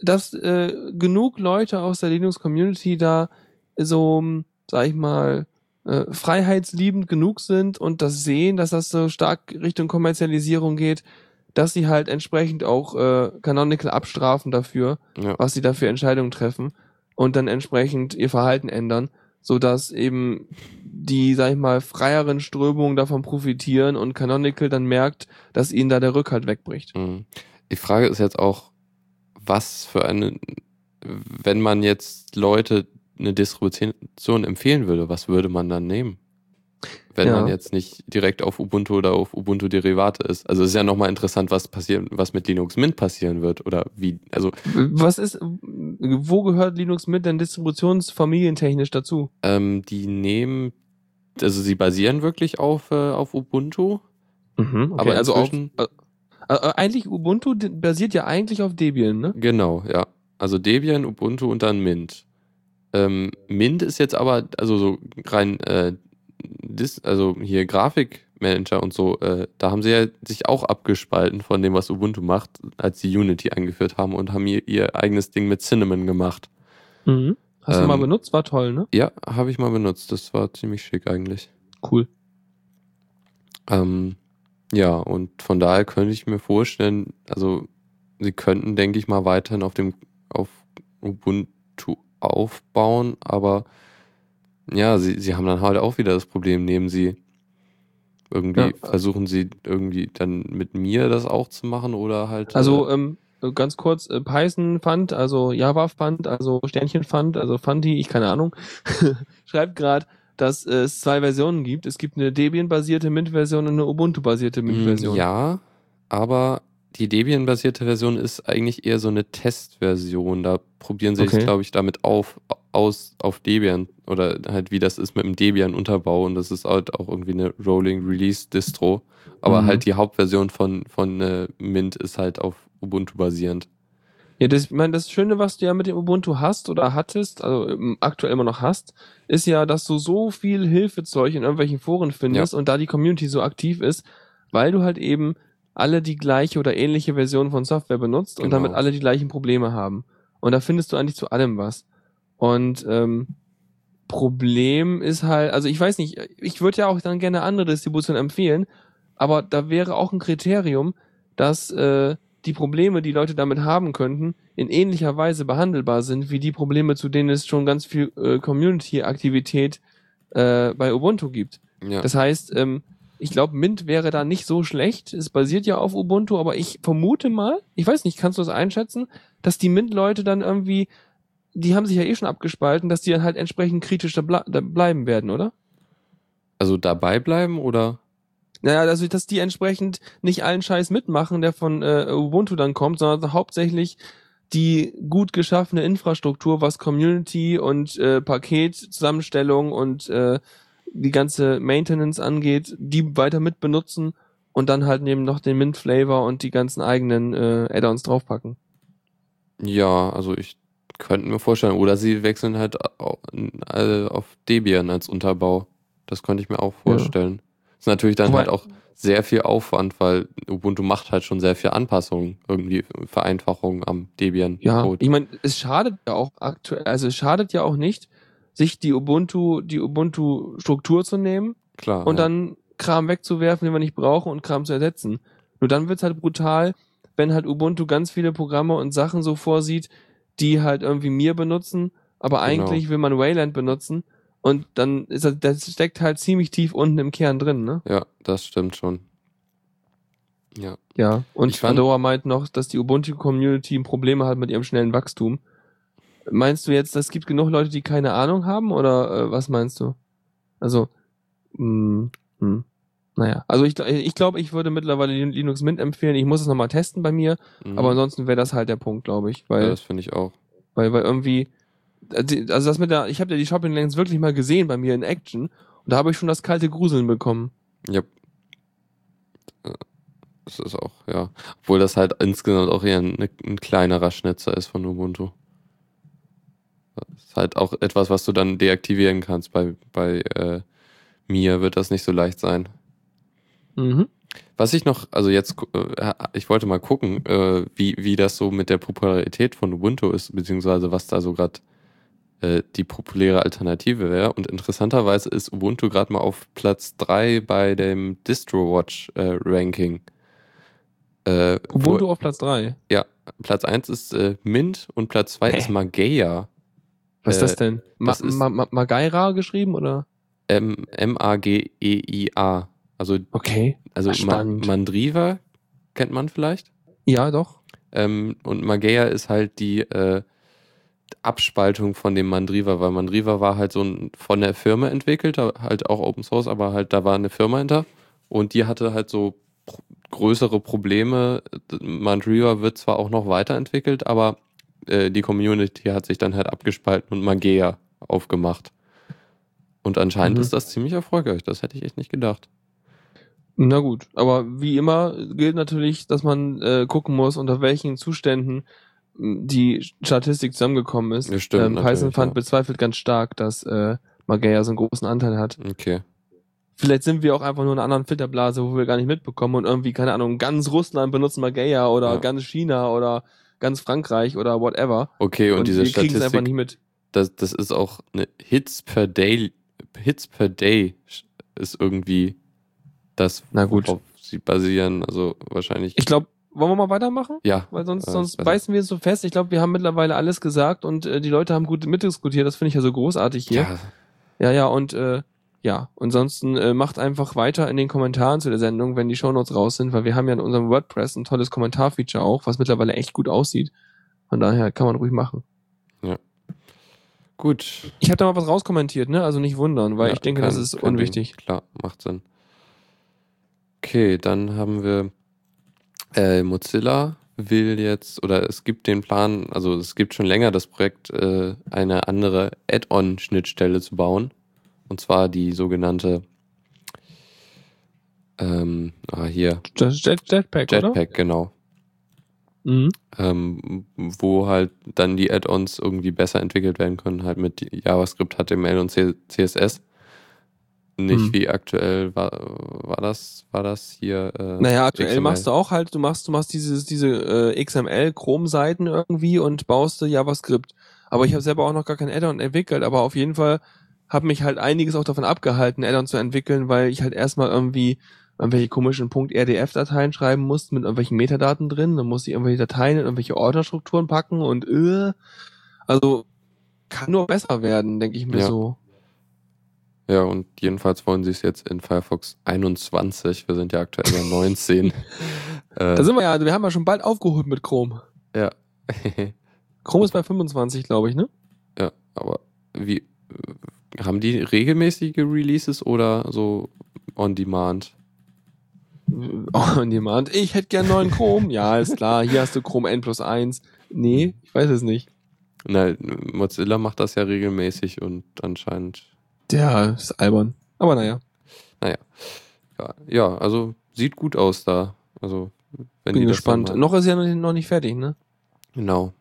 dass äh, genug Leute aus der Linux-Community da so, sag ich mal, äh, freiheitsliebend genug sind und das sehen, dass das so stark Richtung Kommerzialisierung geht, dass sie halt entsprechend auch äh, Canonical abstrafen dafür, ja. was sie da für Entscheidungen treffen und dann entsprechend ihr Verhalten ändern, so dass eben die, sag ich mal, freieren Strömungen davon profitieren und Canonical dann merkt, dass ihnen da der Rückhalt wegbricht. Mhm. Die Frage ist jetzt auch, was für eine, wenn man jetzt Leute eine Distribution empfehlen würde, was würde man dann nehmen? Wenn Ja. man jetzt nicht direkt auf Ubuntu oder auf Ubuntu-Derivate ist. Also es ist ja nochmal interessant, was passiert, was mit Linux Mint passieren wird oder wie, also Was ist, wo gehört Linux mit denn distributionsfamilientechnisch dazu? ähm, die nehmen, also sie basieren wirklich auf, äh, auf Ubuntu, Mhm, aber also auf, inzwischen, äh, äh, eigentlich Ubuntu basiert ja eigentlich auf Debian, ne? genau, ja. Also Debian, Ubuntu und dann Mint. Ähm, Mint ist jetzt aber, also so rein, äh, dis, also hier Grafikmanager und so, äh, da haben sie ja sich auch abgespalten von dem, was Ubuntu macht, als sie Unity eingeführt haben und haben ihr, ihr eigenes Ding mit Cinnamon gemacht. Mhm. Hast du Ähm, mal benutzt? War toll, ne? Ja, habe ich mal benutzt. Das war ziemlich schick eigentlich. Cool. Ähm, ja, und von daher könnte ich mir vorstellen, also sie könnten, denke ich mal, weiterhin auf dem auf Ubuntu aufbauen, aber ja, sie, sie haben dann halt auch wieder das Problem, nehmen sie irgendwie, Ja. versuchen sie irgendwie dann mit mir das auch zu machen oder halt. Also äh, ähm, ganz kurz, äh, Python Fund, also Java Fund, also Sternchen Fund, also Fundy, ich keine Ahnung, schreibt gerade, dass äh, es zwei Versionen gibt. Es gibt eine Debian-basierte Mint-Version und eine Ubuntu-basierte Mint-Version. Mm, Ja, aber die Debian-basierte Version ist eigentlich eher so eine Testversion. Da probieren sie Okay. sich, glaube ich, damit auf, aus auf Debian oder halt wie das ist mit dem Debian-Unterbau und das ist halt auch irgendwie eine Rolling Release Distro. Aber Mhm. halt die Hauptversion von, von äh, Mint ist halt auf Ubuntu basierend. Ja, das, ich meine, das Schöne, was du ja mit dem Ubuntu hast oder hattest, also ähm, aktuell immer noch hast, ist ja, dass du so viel Hilfezeug in irgendwelchen Foren findest und da die Community so aktiv ist, weil du halt eben alle die gleiche oder ähnliche Version von Software benutzt und Genau. damit alle die gleichen Probleme haben. Und da findest du eigentlich zu allem was. Und ähm, Problem ist halt, also ich weiß nicht, ich würde ja auch dann gerne andere Distributionen empfehlen, aber da wäre auch ein Kriterium, dass äh, die Probleme, die Leute damit haben könnten, in ähnlicher Weise behandelbar sind, wie die Probleme, zu denen es schon ganz viel äh, Community-Aktivität äh, bei Ubuntu gibt. Ja. Das heißt, ähm, ich glaube, Mint wäre da nicht so schlecht. Es basiert ja auf Ubuntu, aber ich vermute mal, ich weiß nicht, kannst du das einschätzen, dass die Mint-Leute dann irgendwie, die haben sich ja eh schon abgespalten, dass die dann halt entsprechend kritisch da, ble da bleiben werden, oder? also dabei bleiben oder? Naja, also dass die entsprechend nicht allen Scheiß mitmachen, der von äh, Ubuntu dann kommt, sondern hauptsächlich die gut geschaffene Infrastruktur, was Community und äh, Paketzusammenstellung und äh, die ganze Maintenance angeht, die weiter mit benutzen und dann halt neben noch den Mint Flavor und die ganzen eigenen äh, Add-ons draufpacken. Ja, also ich könnte mir vorstellen. Oder sie wechseln halt äh, auf Debian als Unterbau. Das könnte ich mir auch Ja. vorstellen. Ist natürlich dann halt auch sehr viel Aufwand, weil Ubuntu macht halt schon sehr viel Anpassungen, irgendwie Vereinfachungen am Debian. Ja, Code. ich meine, es schadet ja auch aktuell, also es schadet ja auch nicht, sich die Ubuntu, die Ubuntu Struktur zu nehmen Klar. und ja. dann Kram wegzuwerfen, den wir nicht brauchen und Kram zu ersetzen. Nur dann wird's halt brutal, wenn halt Ubuntu ganz viele Programme und Sachen so vorsieht, die halt irgendwie mir benutzen, aber Genau. eigentlich will man Wayland benutzen und dann ist das, das steckt halt ziemlich tief unten im Kern drin, ne? Ja, das stimmt schon. Ja. Ja. Und Ich fand- Fedora meint noch, dass die Ubuntu-Community Probleme hat mit ihrem schnellen Wachstum. Meinst du jetzt, es gibt genug Leute, die keine Ahnung haben oder äh, was meinst du? Also, mh, hm, naja. Also ich, ich glaube, ich würde mittlerweile Lin- Linux Mint empfehlen. Ich muss es nochmal testen bei mir, Mhm. aber ansonsten wäre das halt der Punkt, glaube ich. ja, Weil, das finde ich auch. weil, weil irgendwie, also das mit der, ich habe ja die Shopping Lanes wirklich mal gesehen bei mir in Action und da habe ich schon das kalte Gruseln bekommen. Ja. Äh, Das ist auch, ja. Obwohl das halt insgesamt auch eher ein, ein kleinerer Schnitzer ist von Ubuntu. Das ist halt auch etwas, was du dann deaktivieren kannst. Bei, bei äh, mir wird das nicht so leicht sein. Mhm. Was ich noch, also jetzt, äh, ich wollte mal gucken, äh, wie, wie das so mit der Popularität von Ubuntu ist, beziehungsweise was da so gerade äh, die populäre Alternative wäre. Und interessanterweise ist Ubuntu gerade mal auf Platz 3 bei dem DistroWatch-Ranking. Äh, wo- Ubuntu auf Platz drei. ja, Platz 1 ist äh, Mint und Platz 2 Hä? ist Mageia. Was ist Äh, das denn? Ma das Ma Ma Magaira geschrieben oder? M-A-G-E-I-A. Also, Okay. also Ma. Mandriva kennt man vielleicht. Ja, doch. Ähm, und Mageia ist halt die äh, Abspaltung von dem Mandriva, weil Mandriva war halt so ein von der Firma entwickelt, halt auch Open Source, aber halt da war eine Firma hinter und die hatte halt so größere Probleme. Mandriva wird zwar auch noch weiterentwickelt, aber äh, die Community hat sich dann halt abgespalten und Mageia aufgemacht. Und anscheinend Mhm. ist das ziemlich erfolgreich, das hätte ich echt nicht gedacht. Na gut, aber wie immer gilt natürlich, dass man äh, gucken muss, unter welchen Zuständen m, die Statistik zusammengekommen ist. Ja, stimmt, ähm, Python Fund ja. bezweifelt ganz stark, dass äh, Mageia so einen großen Anteil hat. Okay. Vielleicht sind wir auch einfach nur in einer anderen Filterblase, wo wir gar nicht mitbekommen und irgendwie, keine Ahnung, ganz Russland benutzt Mageia oder Ja. ganz China oder ganz Frankreich oder whatever. Okay, und, diese wir kriegen es einfach Statistik nicht mit. das, das ist auch eine Hits per Day, Hits per Day ist irgendwie das, Na gut. worauf sie basieren. Also wahrscheinlich. Ich glaube, wollen wir mal weitermachen? ja, Weil sonst, Äh, sonst beißen wir es so fest. Ich glaube, wir haben mittlerweile alles gesagt und äh, die Leute haben gut mitdiskutiert. Das finde ich ja so großartig hier. ja, Ja, ja, und äh, ja, ansonsten äh, macht einfach weiter in den Kommentaren zu der Sendung, wenn die Shownotes raus sind, weil wir haben ja in unserem WordPress ein tolles Kommentarfeature auch, was mittlerweile echt gut aussieht. Von daher kann man ruhig machen. gut. Ich habe da mal was rauskommentiert, ne? Also nicht wundern, weil Ja, ich denke, kein- das ist unwichtig. Ding. Klar, macht Sinn. Okay, dann haben wir äh, Mozilla will jetzt, oder es gibt den Plan, also es gibt schon länger das Projekt, äh, eine andere Add-on-Schnittstelle zu bauen. Und zwar die sogenannte ähm, ah, hier, Jet, Jetpack, oder? Jetpack, genau. Mhm. ähm, wo halt dann die Add-ons irgendwie besser entwickelt werden können, halt mit JavaScript, HTML und CSS. Nicht Hm. wie aktuell war, war das, war das hier. Äh, Naja, aktuell XML. machst du auch halt, du machst, du machst dieses, diese äh, XML-Chrome-Seiten irgendwie und baust du JavaScript. Aber ich habe selber auch noch gar kein Add-on entwickelt, aber auf jeden Fall hat mich halt einiges auch davon abgehalten, Add-on zu entwickeln, weil ich halt erstmal irgendwie irgendwelche komischen .rdf-Dateien schreiben musste mit irgendwelchen Metadaten drin, dann musste ich irgendwelche Dateien in irgendwelche Ordnerstrukturen packen und äh, also kann nur besser werden, denke ich mir Ja. so. Ja, und jedenfalls wollen sie es jetzt in Firefox 21, wir sind ja aktuell ja 19. äh, Da sind wir ja, wir haben ja schon bald aufgeholt mit Chrome. ja. Chrome ist bei 25, glaube ich, ne? ja, aber wie, haben die regelmäßige Releases oder so on demand? Oh, niemand. Ich hätte gern neuen Chrome. Ja, ist klar. Hier hast du Chrome N plus 1. Nee, ich weiß es nicht. Na, Mozilla macht das ja regelmäßig und anscheinend Der ist albern. Aber naja, Ja, ja, also sieht gut aus da. Also, wenn bin gespannt. Noch ist ja noch nicht, noch nicht fertig, ne? Genau.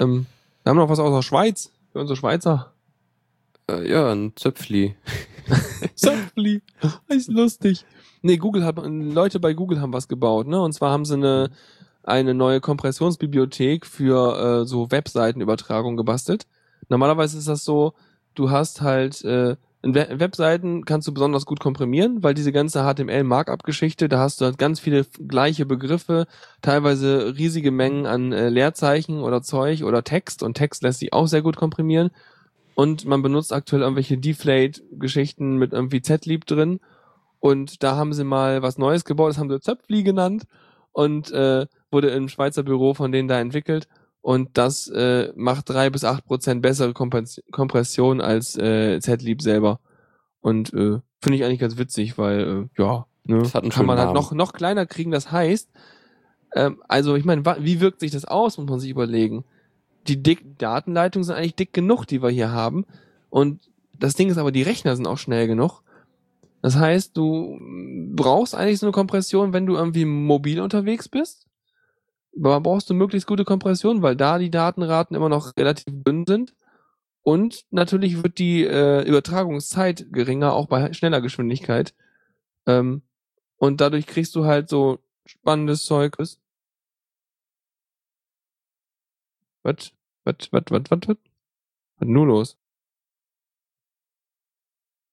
Ähm, wir haben noch was aus der Schweiz. Für unsere Schweizer. Äh, ja, ein Zöpfli. Zöpfli. Ist lustig. Nee, Google hat, Leute bei Google haben was gebaut, ne? Und zwar haben sie eine, eine neue Kompressionsbibliothek für äh, so Webseitenübertragung gebastelt. Normalerweise ist das so, du hast halt äh, in We Webseiten kannst du besonders gut komprimieren, weil diese ganze HTML-Markup-Geschichte, da hast du halt ganz viele gleiche Begriffe, teilweise riesige Mengen an äh, Leerzeichen oder Zeug oder Text und Text lässt sich auch sehr gut komprimieren. Und man benutzt aktuell irgendwelche Deflate-Geschichten mit irgendwie Z-Leap drin. Und da haben sie mal was Neues gebaut, das haben sie Zöpfli genannt und äh, wurde im Schweizer Büro von denen da entwickelt. Und das äh, macht drei bis acht Prozent bessere Kompens Kompression als äh, Z-Leap selber. Und äh, finde ich eigentlich ganz witzig, weil, äh, ja, ne, Das hat einen kann man halt Namen. noch, noch kleiner kriegen. Das heißt, ähm, also ich meine, wie wirkt sich das aus, muss man sich überlegen. Die dick Datenleitungen sind eigentlich dick genug, die wir hier haben. Und das Ding ist aber, die Rechner sind auch schnell genug. Das heißt, du brauchst eigentlich so eine Kompression, wenn du irgendwie mobil unterwegs bist. Aber brauchst du möglichst gute Kompression, weil da die Datenraten immer noch relativ dünn sind. Und natürlich wird die äh, Übertragungszeit geringer, auch bei schneller Geschwindigkeit. Ähm, und dadurch kriegst du halt so spannendes Zeug. Was? Was? Was? Was? Was? Was? Was? Nur los?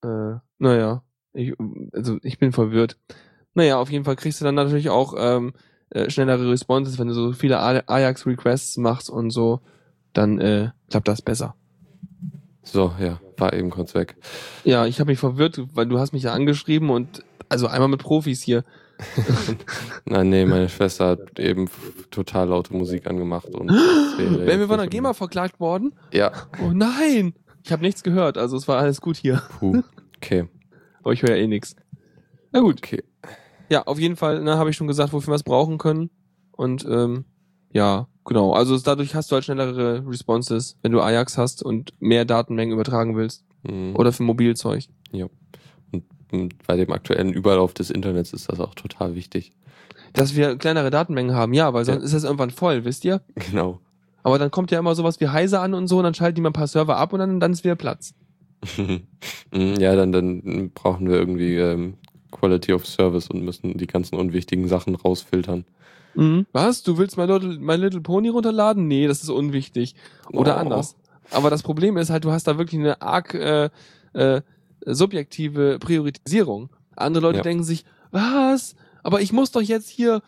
Äh, naja. Ich, also ich bin verwirrt. Naja, auf jeden Fall kriegst du dann natürlich auch ähm, äh, schnellere Responses, wenn du so viele Ajax-Requests machst und so, dann äh, klappt das besser. So, ja, war eben kurz weg. Ja, ich habe mich verwirrt, weil du hast mich ja angeschrieben und also einmal mit Profis hier. Nein, nee, meine Schwester hat eben total laute Musik angemacht und Wären wir von der GEMA verklagt worden? Ja, Oh nein! Ich habe nichts gehört, also es war alles gut hier. puh. Okay, Aber ich höre ja eh nichts. Na gut. okay. Ja, auf jeden Fall, ne, habe ich schon gesagt, wofür wir es brauchen können. Und ähm, ja, genau. Also dadurch hast du halt schnellere Responses, wenn du Ajax hast und mehr Datenmengen übertragen willst. Mhm. Oder für Mobilzeug. Und bei dem aktuellen Überlauf des Internets ist das auch total wichtig. Dass wir kleinere Datenmengen haben, ja, weil sonst Ja. ist das irgendwann voll, wisst ihr? Genau. Aber dann kommt ja immer sowas wie Heise an und so, und dann schalten die mal ein paar Server ab und dann, dann ist wieder Platz. Mhm, ja, dann, dann brauchen wir irgendwie ähm, Quality of Service und müssen die ganzen unwichtigen Sachen rausfiltern. Mhm. Was? Du willst My Little, My Little Pony runterladen? Nee, das ist unwichtig. Oder Oh. anders. Aber das Problem ist halt, du hast da wirklich eine arg äh, äh, subjektive Priorisierung. Andere Leute Ja. denken sich, was? Aber ich muss doch jetzt hier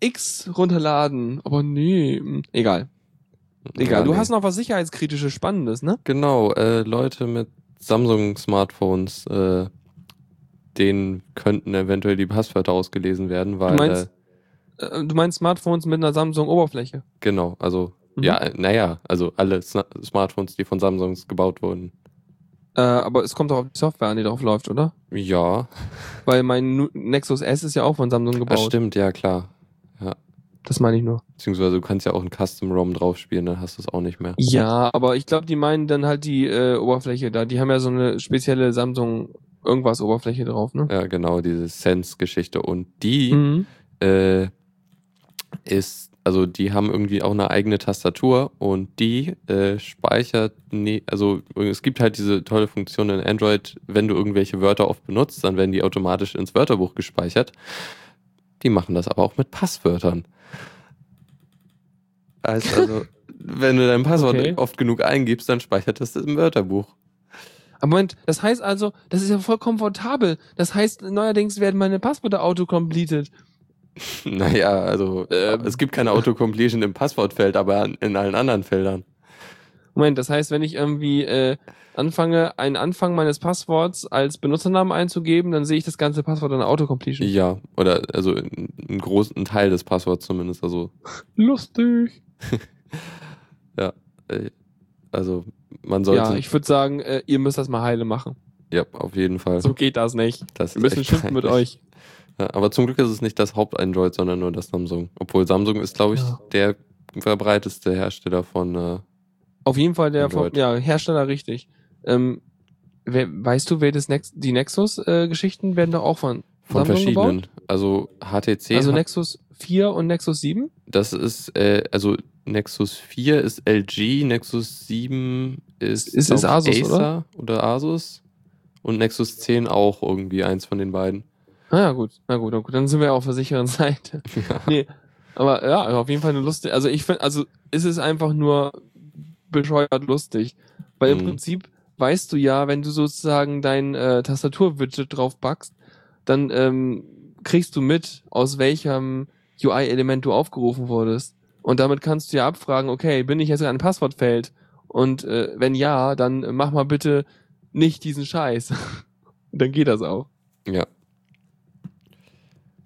X runterladen. Aber nee, hm, egal. Egal. Ja, du nee. hast noch was sicherheitskritisches Spannendes, ne? Genau, äh, Leute mit Samsung-Smartphones, äh, denen könnten eventuell die Passwörter ausgelesen werden, weil, Du meinst, äh, äh, du meinst Smartphones mit einer Samsung-Oberfläche. genau, also, Mhm. ja, äh, naja, also alle Sna Smartphones, die von Samsung gebaut wurden. Äh, aber es kommt doch auf die Software an, die drauf läuft, oder? Ja, Weil mein Nexus S ist ja auch von Samsung das gebaut. stimmt, ja klar. Das meine ich nur. Beziehungsweise du kannst ja auch ein Custom-ROM draufspielen, dann hast du es auch nicht mehr. Ja, aber ich glaube, die meinen dann halt die äh, Oberfläche da. Die haben ja so eine spezielle Samsung irgendwas Oberfläche drauf, ne? Ja, genau, diese Sense-Geschichte. Und die Mhm. äh, ist, also die haben irgendwie auch eine eigene Tastatur und die äh, speichert, nee, also es gibt halt diese tolle Funktion in Android, wenn du irgendwelche Wörter oft benutzt, dann werden die automatisch ins Wörterbuch gespeichert. Die machen das aber auch mit Passwörtern. Heißt also, wenn du dein Passwort Okay. oft genug eingibst, dann speichert das im Wörterbuch. Aber Moment, das heißt also, das ist ja voll komfortabel. Das heißt, neuerdings werden meine Passwörter autocompleted. Naja, also Ähm. es gibt keine Autocompletion im Passwortfeld, aber in allen anderen Feldern. Moment, das heißt, wenn ich irgendwie äh, anfange, einen Anfang meines Passworts als Benutzernamen einzugeben, dann sehe ich das ganze Passwort in Autocompletion. Ja, oder also einen großen Teil des Passworts zumindest. Also, Lustig. äh, also man sollte. Ja, ich würde sagen, äh, ihr müsst das mal heile machen. ja, auf jeden Fall. So geht das nicht. das Wir müssen schimpfen mit euch. Ja, aber zum Glück ist es nicht das Haupt-Android, sondern nur das Samsung. Obwohl Samsung ist, glaube ich, Ja. der verbreiteste Hersteller von. Äh, Auf jeden Fall der Android. ja, Hersteller richtig. Ähm, wer, weißt du, wer das Nex die Nexus-Geschichten werden doch auch von, von Samsung verschiedenen. gebaut? Also HTC. Also Nexus 4 und Nexus 7? Das ist, äh, also Nexus 4 ist LG, Nexus 7 ist, Ist- ist Asus, Acer oder Asus und Nexus 10 auch irgendwie eins von den beiden. Ah ja, gut. Na gut, na gut, dann sind wir auf der sicheren Seite. Ja. Nee, aber ja, auf jeden Fall eine lustige. Also ich finde, also ist es einfach nur bescheuert lustig. Weil im Mhm. Prinzip weißt du ja, wenn du sozusagen dein äh, Tastatur-Widget drauf packst, dann ähm, kriegst du mit, aus welchem UI-Element du aufgerufen wurdest. Und damit kannst du ja abfragen, okay, bin ich jetzt in einem Passwortfeld? Und äh, wenn ja, dann mach mal bitte nicht diesen Scheiß. dann geht das auch. Ja.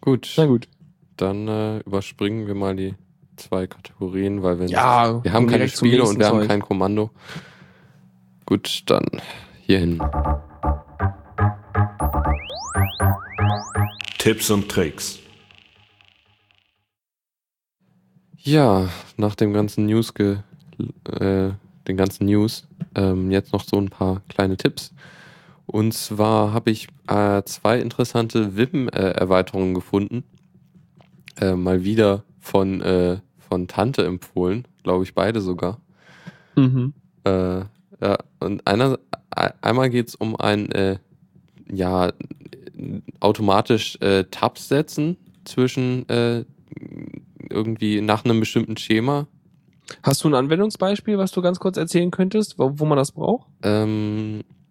Gut, Na gut. dann äh, überspringen wir mal die zwei Kategorien, weil wir, Ja, wir haben keine Spiele und wir haben Zeug. kein Kommando. Gut, dann hierhin. Tipps und Tricks. Ja, nach dem ganzen News, ge, äh, den ganzen News, ähm, jetzt noch so ein paar kleine Tipps. Und zwar habe ich äh, zwei interessante Vim-Erweiterungen gefunden. Äh, mal wieder von, äh, von Tante empfohlen, glaube ich, beide sogar. Mhm. Äh, ja, und einer, e- einmal geht es um ein äh, ja, automatisch äh, Tabs setzen zwischen irgendwie nach einem bestimmten Schema. Hast du ein Anwendungsbeispiel, was du ganz kurz erzählen könntest, wo, wo man das braucht? Ähm, äh,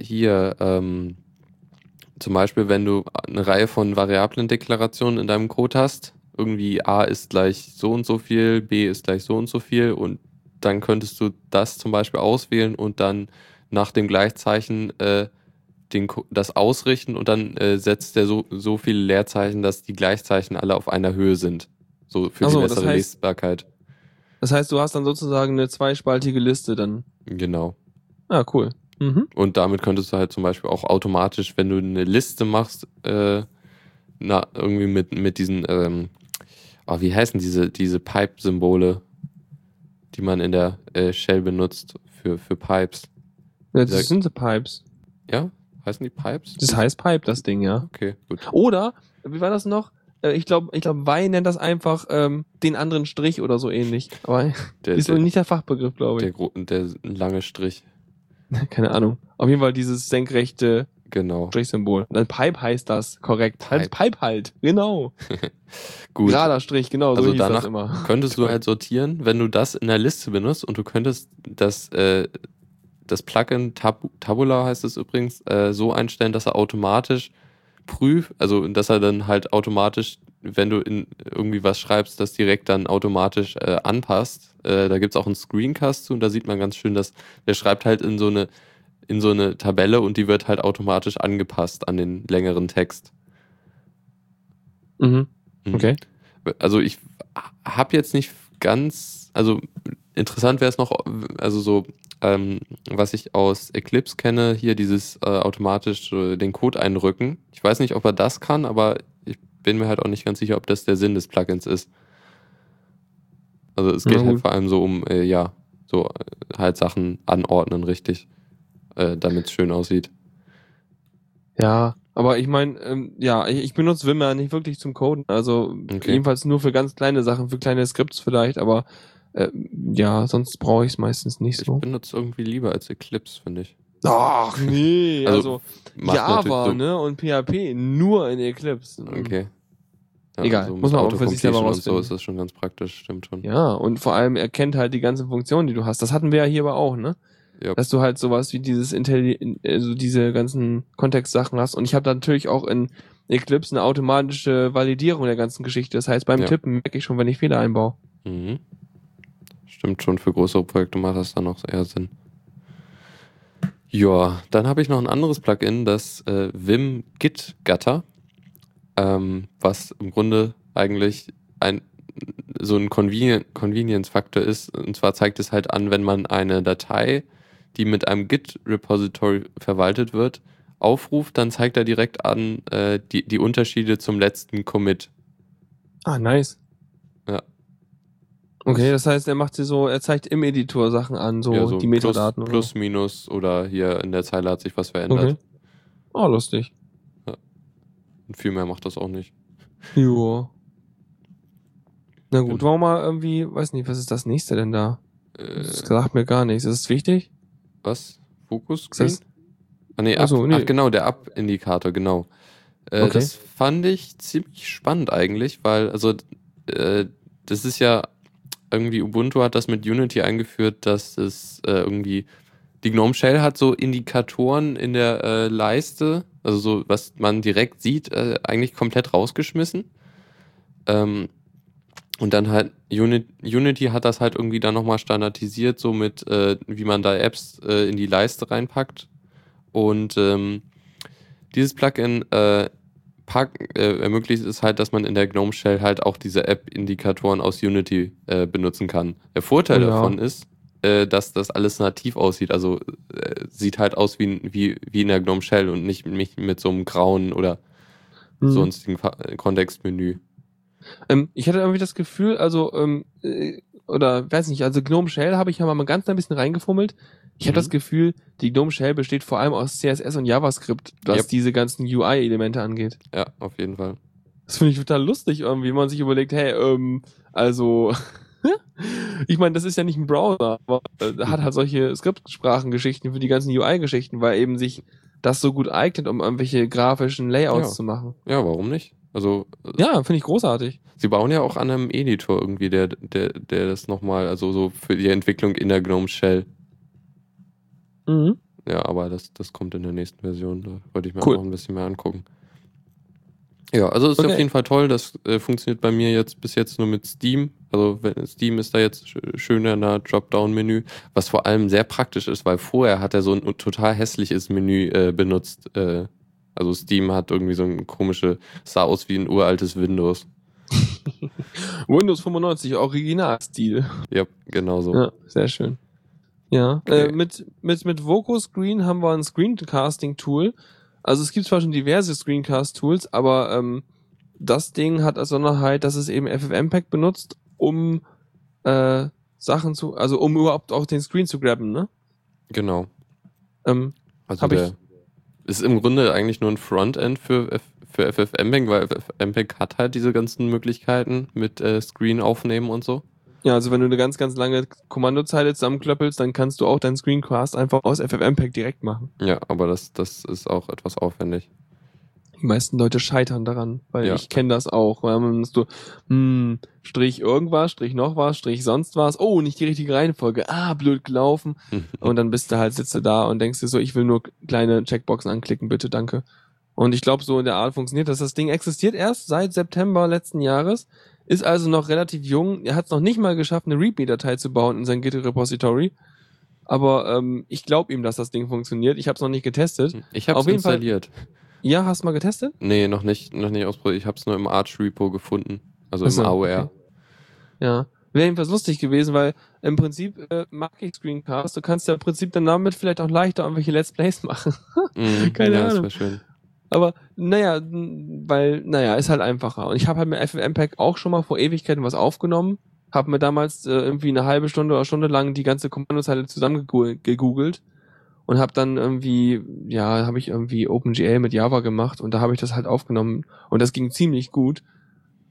hier, ähm, zum Beispiel, wenn du eine Reihe von Variablendeklarationen in deinem Code hast, irgendwie A ist gleich so und so viel, B ist gleich so und so viel und dann könntest du das zum Beispiel auswählen und dann nach dem Gleichzeichen äh, den, das ausrichten und dann äh, setzt der so, so viele Leerzeichen, dass die Gleichzeichen alle auf einer Höhe sind. So für so, die das bessere heißt- Lesbarkeit. Das heißt, du hast dann sozusagen eine zweispaltige Liste dann. Genau. Ah, cool. Mhm. Und damit könntest du halt zum Beispiel auch automatisch, wenn du eine Liste machst, äh, na, irgendwie mit, mit diesen, ähm, oh, wie heißen diese, diese Pipe-Symbole, die man in der äh, Shell benutzt für, für Pipes. Ja, Dieser- das sind die Pipes. Ja? Heißen die Pipes? Das heißt Pipe, das Ding, ja. Okay, gut. Oder, wie war das noch? Äh, Ich glaube, ich glaube, Wei nennt das einfach ähm, den anderen Strich oder so ähnlich. Aber Der, ist der, nicht der Fachbegriff, glaube der, ich. gro- der lange Strich. Keine Ahnung. Auf jeden Fall dieses senkrechte Genau. Strichsymbol. Ein Pipe heißt das, korrekt. Pipe. Pipe, Pipe halt, genau. Gut. Gerader Strich, genau, so Also hieß danach das immer. könntest du halt sortieren, wenn du das in der Liste benutzt und du könntest das, äh, das Plugin Tab Tabula heißt es übrigens, äh, so einstellen, dass er automatisch prüft, also dass er dann halt automatisch, wenn du in irgendwie was schreibst, das direkt dann automatisch äh, anpasst. Äh, da gibt es auch einen Screencast zu und da sieht man ganz schön, dass der schreibt halt in so eine in so eine Tabelle und die wird halt automatisch angepasst an den längeren Text. Mhm. Mhm. Okay. Also ich habe jetzt nicht ganz, also interessant wäre es noch, also so, ähm, was ich aus Eclipse kenne, hier dieses äh, automatisch äh, den Code einrücken. Ich weiß nicht, ob er das kann, aber bin mir halt auch nicht ganz sicher, ob das der Sinn des Plugins ist. Also es geht halt vor allem so um, äh, ja, so äh, halt Sachen anordnen, richtig, äh, damit es schön aussieht. Ja, Aber ich meine, ähm, ja, ich, ich benutze Vim ja nicht wirklich zum Coden. Also Okay. jedenfalls nur für ganz kleine Sachen, für kleine Skripts vielleicht, aber äh, ja, sonst brauche ich es meistens nicht Ich so. benutze irgendwie lieber als Eclipse, finde ich. Ach nee, Also, also, Java ne, und PHP nur in Eclipse. Okay. Ja, Egal, so muss man aber für sich selber Autocompletion und so rausfinden. ist das schon ganz praktisch, stimmt schon. Ja, und vor allem erkennt halt die ganzen Funktionen, die du hast. Das hatten wir ja hier aber auch, ne? Ja. Dass du halt sowas wie dieses Intelli also diese ganzen Kontextsachen hast. Und ich habe da natürlich auch in Eclipse eine automatische Validierung der ganzen Geschichte. Das heißt, beim Ja. Tippen merke ich schon, wenn ich Fehler einbaue. Mhm. Stimmt schon, für größere Projekte macht das dann auch eher Sinn. Ja, dann habe ich noch ein anderes Plugin, das äh, Vim Git Gutter, ähm, was im Grunde eigentlich ein so ein Convenien Convenience-Faktor ist. Und zwar zeigt es halt an, wenn man eine Datei, die mit einem Git-Repository verwaltet wird, aufruft, dann zeigt er direkt an äh, die, die Unterschiede zum letzten Commit. Ah, nice. Ja. Okay, das heißt, er macht sie so, er zeigt im Editor Sachen an, so, Ja, die Metadaten. Plus, plus, minus oder hier in der Zeile hat sich was verändert. Okay. Oh, lustig. Und viel mehr macht das auch nicht. Jo. Na gut, Genau. wir mal irgendwie, weiß nicht, was ist das nächste denn da? Äh, Das sagt mir gar nichts. Ist es wichtig? was? Fokus das- Ah, nee, Ach ab, so, nee. ach genau, der Up-Indikator, genau. Äh, Okay. Das fand ich ziemlich spannend eigentlich, weil, also, äh, das ist ja irgendwie, Ubuntu hat das mit Unity eingeführt, dass es äh, irgendwie, die GNOME Shell hat so Indikatoren in der äh, Leiste, also so, was man direkt sieht, äh, eigentlich komplett rausgeschmissen. Ähm, und dann halt Uni Unity hat das halt irgendwie dann nochmal standardisiert, so mit, äh, wie man da Apps äh, in die Leiste reinpackt. Und ähm, dieses Plugin pack, äh, ermöglicht es halt, dass man in der GNOME Shell halt auch diese App-Indikatoren aus Unity äh, benutzen kann. Der Vorteil Ja. davon ist, äh, dass das alles nativ aussieht. Also äh, sieht halt aus wie, wie, wie in der GNOME Shell und nicht, nicht mit so einem grauen oder Mhm. sonstigen Fa- äh, Kontextmenü. Ähm, ich hatte irgendwie das Gefühl, also, ähm, äh, oder weiß nicht, also Gnome Shell habe ich ja mal ganz ein bisschen reingefummelt. Ich habe Mhm. das Gefühl, die Gnome Shell besteht vor allem aus CSS und JavaScript, was Yep. diese ganzen UI-Elemente angeht. Ja, auf jeden Fall. Das finde ich total lustig irgendwie, wenn man sich überlegt, hey, ähm, also, ich meine, das ist ja nicht ein Browser, aber äh, hat halt solche Skriptsprachengeschichten für die ganzen UI-Geschichten, weil eben sich das so gut eignet, um irgendwelche grafischen Layouts Ja. zu machen. Ja, warum nicht? Also, Ja, finde ich großartig. sie bauen ja auch an einem Editor irgendwie, der, der, der das nochmal, also so für die Entwicklung in der GNOME Shell. Mhm. Ja, aber das, das kommt in der nächsten Version. Da wollte ich mir Cool. auch noch ein bisschen mehr angucken. Ja, also ist Okay. auf jeden Fall toll. Das äh, funktioniert bei mir jetzt bis jetzt nur mit Steam. Also wenn, Steam ist da jetzt sch- schön in der Dropdown-Menü, was vor allem sehr praktisch ist, weil vorher hat er so ein total hässliches Menü äh, benutzt. Äh, also Steam hat irgendwie so ein komische, sah aus wie ein uraltes Windows. Windows 95, Originalstil. Ja, genau so. Ja, sehr schön. Ja, Okay. äh, mit, mit, mit VocoScreen haben wir ein Screencasting-Tool. Also es gibt zwar schon diverse Screencast-Tools, aber ähm, das Ding hat als Sonderheit, dass es eben FFmpeg benutzt, um äh, Sachen zu, also um überhaupt auch den Screen zu grabben, ne? Genau. Ähm, Also der ich- ist im Grunde eigentlich nur ein Frontend für, F für FFmpeg, weil FFmpeg hat halt diese ganzen Möglichkeiten mit äh, Screen aufnehmen und so. Ja, also wenn du eine ganz, ganz lange Kommandozeile zusammenklöppelst, dann kannst du auch deinen Screencast einfach aus FFmpeg direkt machen. Ja, aber das, das ist auch etwas aufwendig. Die meisten Leute scheitern daran, weil Ja. ich kenne das auch. Weil man so, hm, Strich irgendwas, Strich noch was, Strich sonst was. Oh, nicht die richtige Reihenfolge. Ah, blöd gelaufen. Und dann bist du halt, sitzt du da und denkst dir so, ich will nur kleine Checkboxen anklicken, bitte, danke. Und ich glaube, so in der Art funktioniert das. Das Ding existiert erst seit September letzten Jahres, ist also noch relativ jung. Er hat es noch nicht mal geschafft, eine README-Datei zu bauen in sein Git-Repository. Aber ähm, ich glaube ihm, dass das Ding funktioniert. Ich habe es noch nicht getestet. Ich habe es jeden Fall- installiert. Ja, hast du mal getestet? Nee, noch nicht, noch nicht ausprobiert. Ich habe es nur im Arch Repo gefunden. Also Ach so, im AOR. okay. Ja. Wäre jedenfalls lustig gewesen, weil im Prinzip äh, mag ich Screencast. Du kannst ja im Prinzip dann damit vielleicht auch leichter irgendwelche Let's Plays machen. Mhm, Keine ja, Ahnung. Das schön. Aber naja, weil, naja, ist halt einfacher. Und ich habe halt mit FFmpeg auch schon mal vor Ewigkeiten was aufgenommen. Habe mir damals äh, irgendwie eine halbe Stunde oder Stunde lang die ganze Kommandozeile zusammengegoogelt. und habe dann irgendwie, ja, habe ich irgendwie OpenGL mit Java gemacht und da habe ich das halt aufgenommen und das ging ziemlich gut.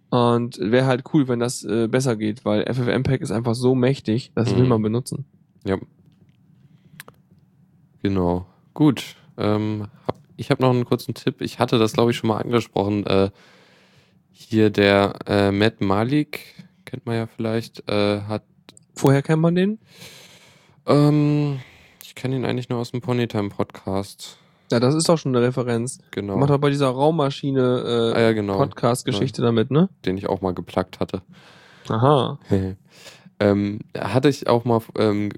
Und wäre halt cool, wenn das äh, besser geht, weil FFmpeg ist einfach so mächtig, das will Mhm. man benutzen. Ja. Genau. Gut. Ähm, hab, ich habe noch einen kurzen Tipp. Ich hatte das, glaube ich, schon mal angesprochen. Äh, hier der äh, Matt Malik, kennt man ja vielleicht, äh, hat. Vorher kennt man den? Ähm, ich kenne ihn eigentlich nur aus dem Ponytime-Podcast. Ja, das ist doch schon eine Referenz. Genau. Macht doch bei dieser Raummaschine ah äh, ja, genau. Podcast-Geschichte damit, ne? Den ich auch mal geplagt hatte. Aha. ähm, hatte ich auch mal ähm,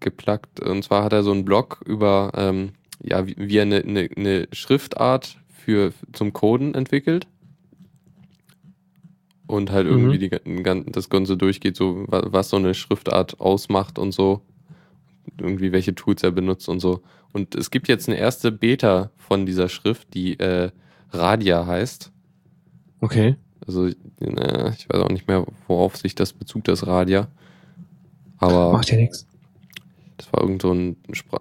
geplagt. Und zwar hat er so einen Blog über, ähm, ja, wie, wie er eine, eine, eine Schriftart für, zum Coden entwickelt. Und halt Mhm. irgendwie die, gan- das Ganze durchgeht, so wa- was so eine Schriftart ausmacht und so. Irgendwie welche Tools er benutzt und so. Und es gibt jetzt eine erste Beta von dieser Schrift, die äh, Radia heißt. Okay. Also, äh, ich weiß auch nicht mehr, worauf sich das bezog, das Radia. Aber Macht ja nichts. Das war irgend so ein Spra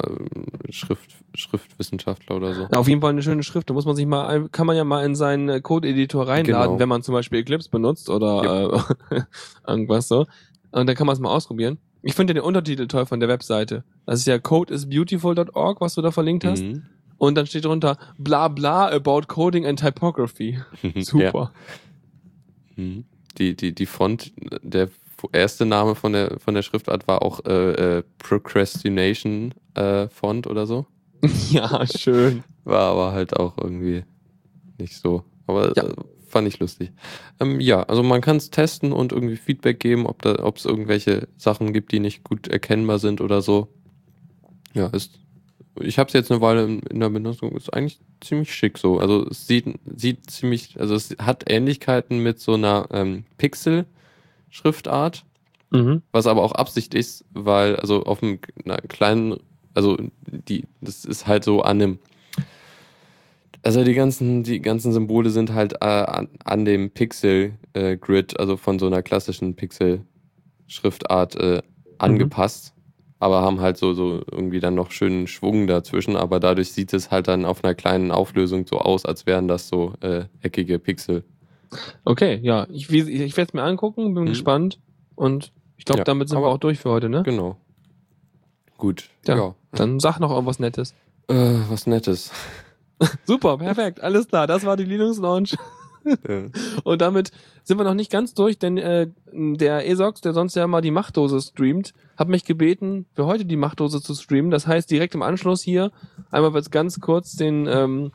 Schrift Schriftwissenschaftler oder so. Auf jeden Fall eine schöne Schrift. Da muss man sich mal, kann man ja mal in seinen äh, Code-Editor reinladen, Genau. wenn man zum Beispiel Eclipse benutzt oder äh, irgendwas so. Und dann kann man es mal ausprobieren. Ich finde den Untertitel toll von der Webseite. Das ist ja codeisbeautiful.org, was du da verlinkt hast. Mhm. Und dann steht drunter bla bla about coding and typography. Ja. Super. Mhm. Die, die, die Font, der erste Name von der, von der Schriftart war auch äh, äh, Procrastination äh, Font oder so. Ja, schön. War aber halt auch irgendwie nicht so. Aber Ja. äh, fand ich lustig. Ähm, ja, also man kann es testen und irgendwie Feedback geben, ob es irgendwelche Sachen gibt, die nicht gut erkennbar sind oder so. Ja, ist. Ich habe es jetzt eine Weile in, in der Benutzung. Ist eigentlich ziemlich schick so. Also es sieht, sieht ziemlich, also es hat Ähnlichkeiten mit so einer ähm, Pixel-Schriftart Mhm. was aber auch Absicht ist, weil also auf einem kleinen, also die, das ist halt so an dem, also die ganzen, die ganzen Symbole sind halt äh, an, an dem Pixel-Grid, also von so einer klassischen Pixel-Schriftart äh, angepasst, aber haben halt so, so irgendwie dann noch schönen Schwung dazwischen, aber dadurch sieht es halt dann auf einer kleinen Auflösung so aus, als wären das so äh, eckige Pixel. Okay, ja. Ich, ich werde es mir angucken, bin Mhm. gespannt. Und ich glaube, Ja, damit sind wir auch durch für heute, ne? Genau. Gut. Ja. ja. Dann sag noch irgendwas Nettes. Äh, was Nettes. Super, perfekt, alles klar. Das war die Linux Launch. Und damit sind wir noch nicht ganz durch, denn äh, der Esox, der sonst ja mal die Machtdose streamt, hat mich gebeten, für heute die Machtdose zu streamen. Das heißt, direkt im Anschluss hier, einmal wird es ganz kurz den ähm,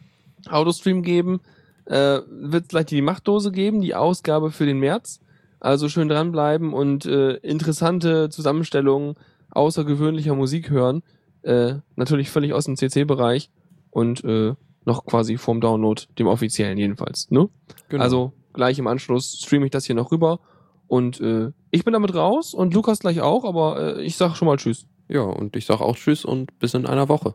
Autostream geben, äh, wird es gleich die Machtdose geben, die Ausgabe für den März. Also schön dranbleiben und äh, interessante Zusammenstellungen außergewöhnlicher Musik hören. Äh, natürlich völlig aus dem CC-Bereich und äh, noch quasi vorm Download, dem offiziellen jedenfalls. Ne? Genau. Also gleich im Anschluss streame ich das hier noch rüber. Und äh, ich bin damit raus und Lukas gleich auch, aber äh, ich sag schon mal Tschüss. Ja, und ich sag auch Tschüss und bis in einer Woche.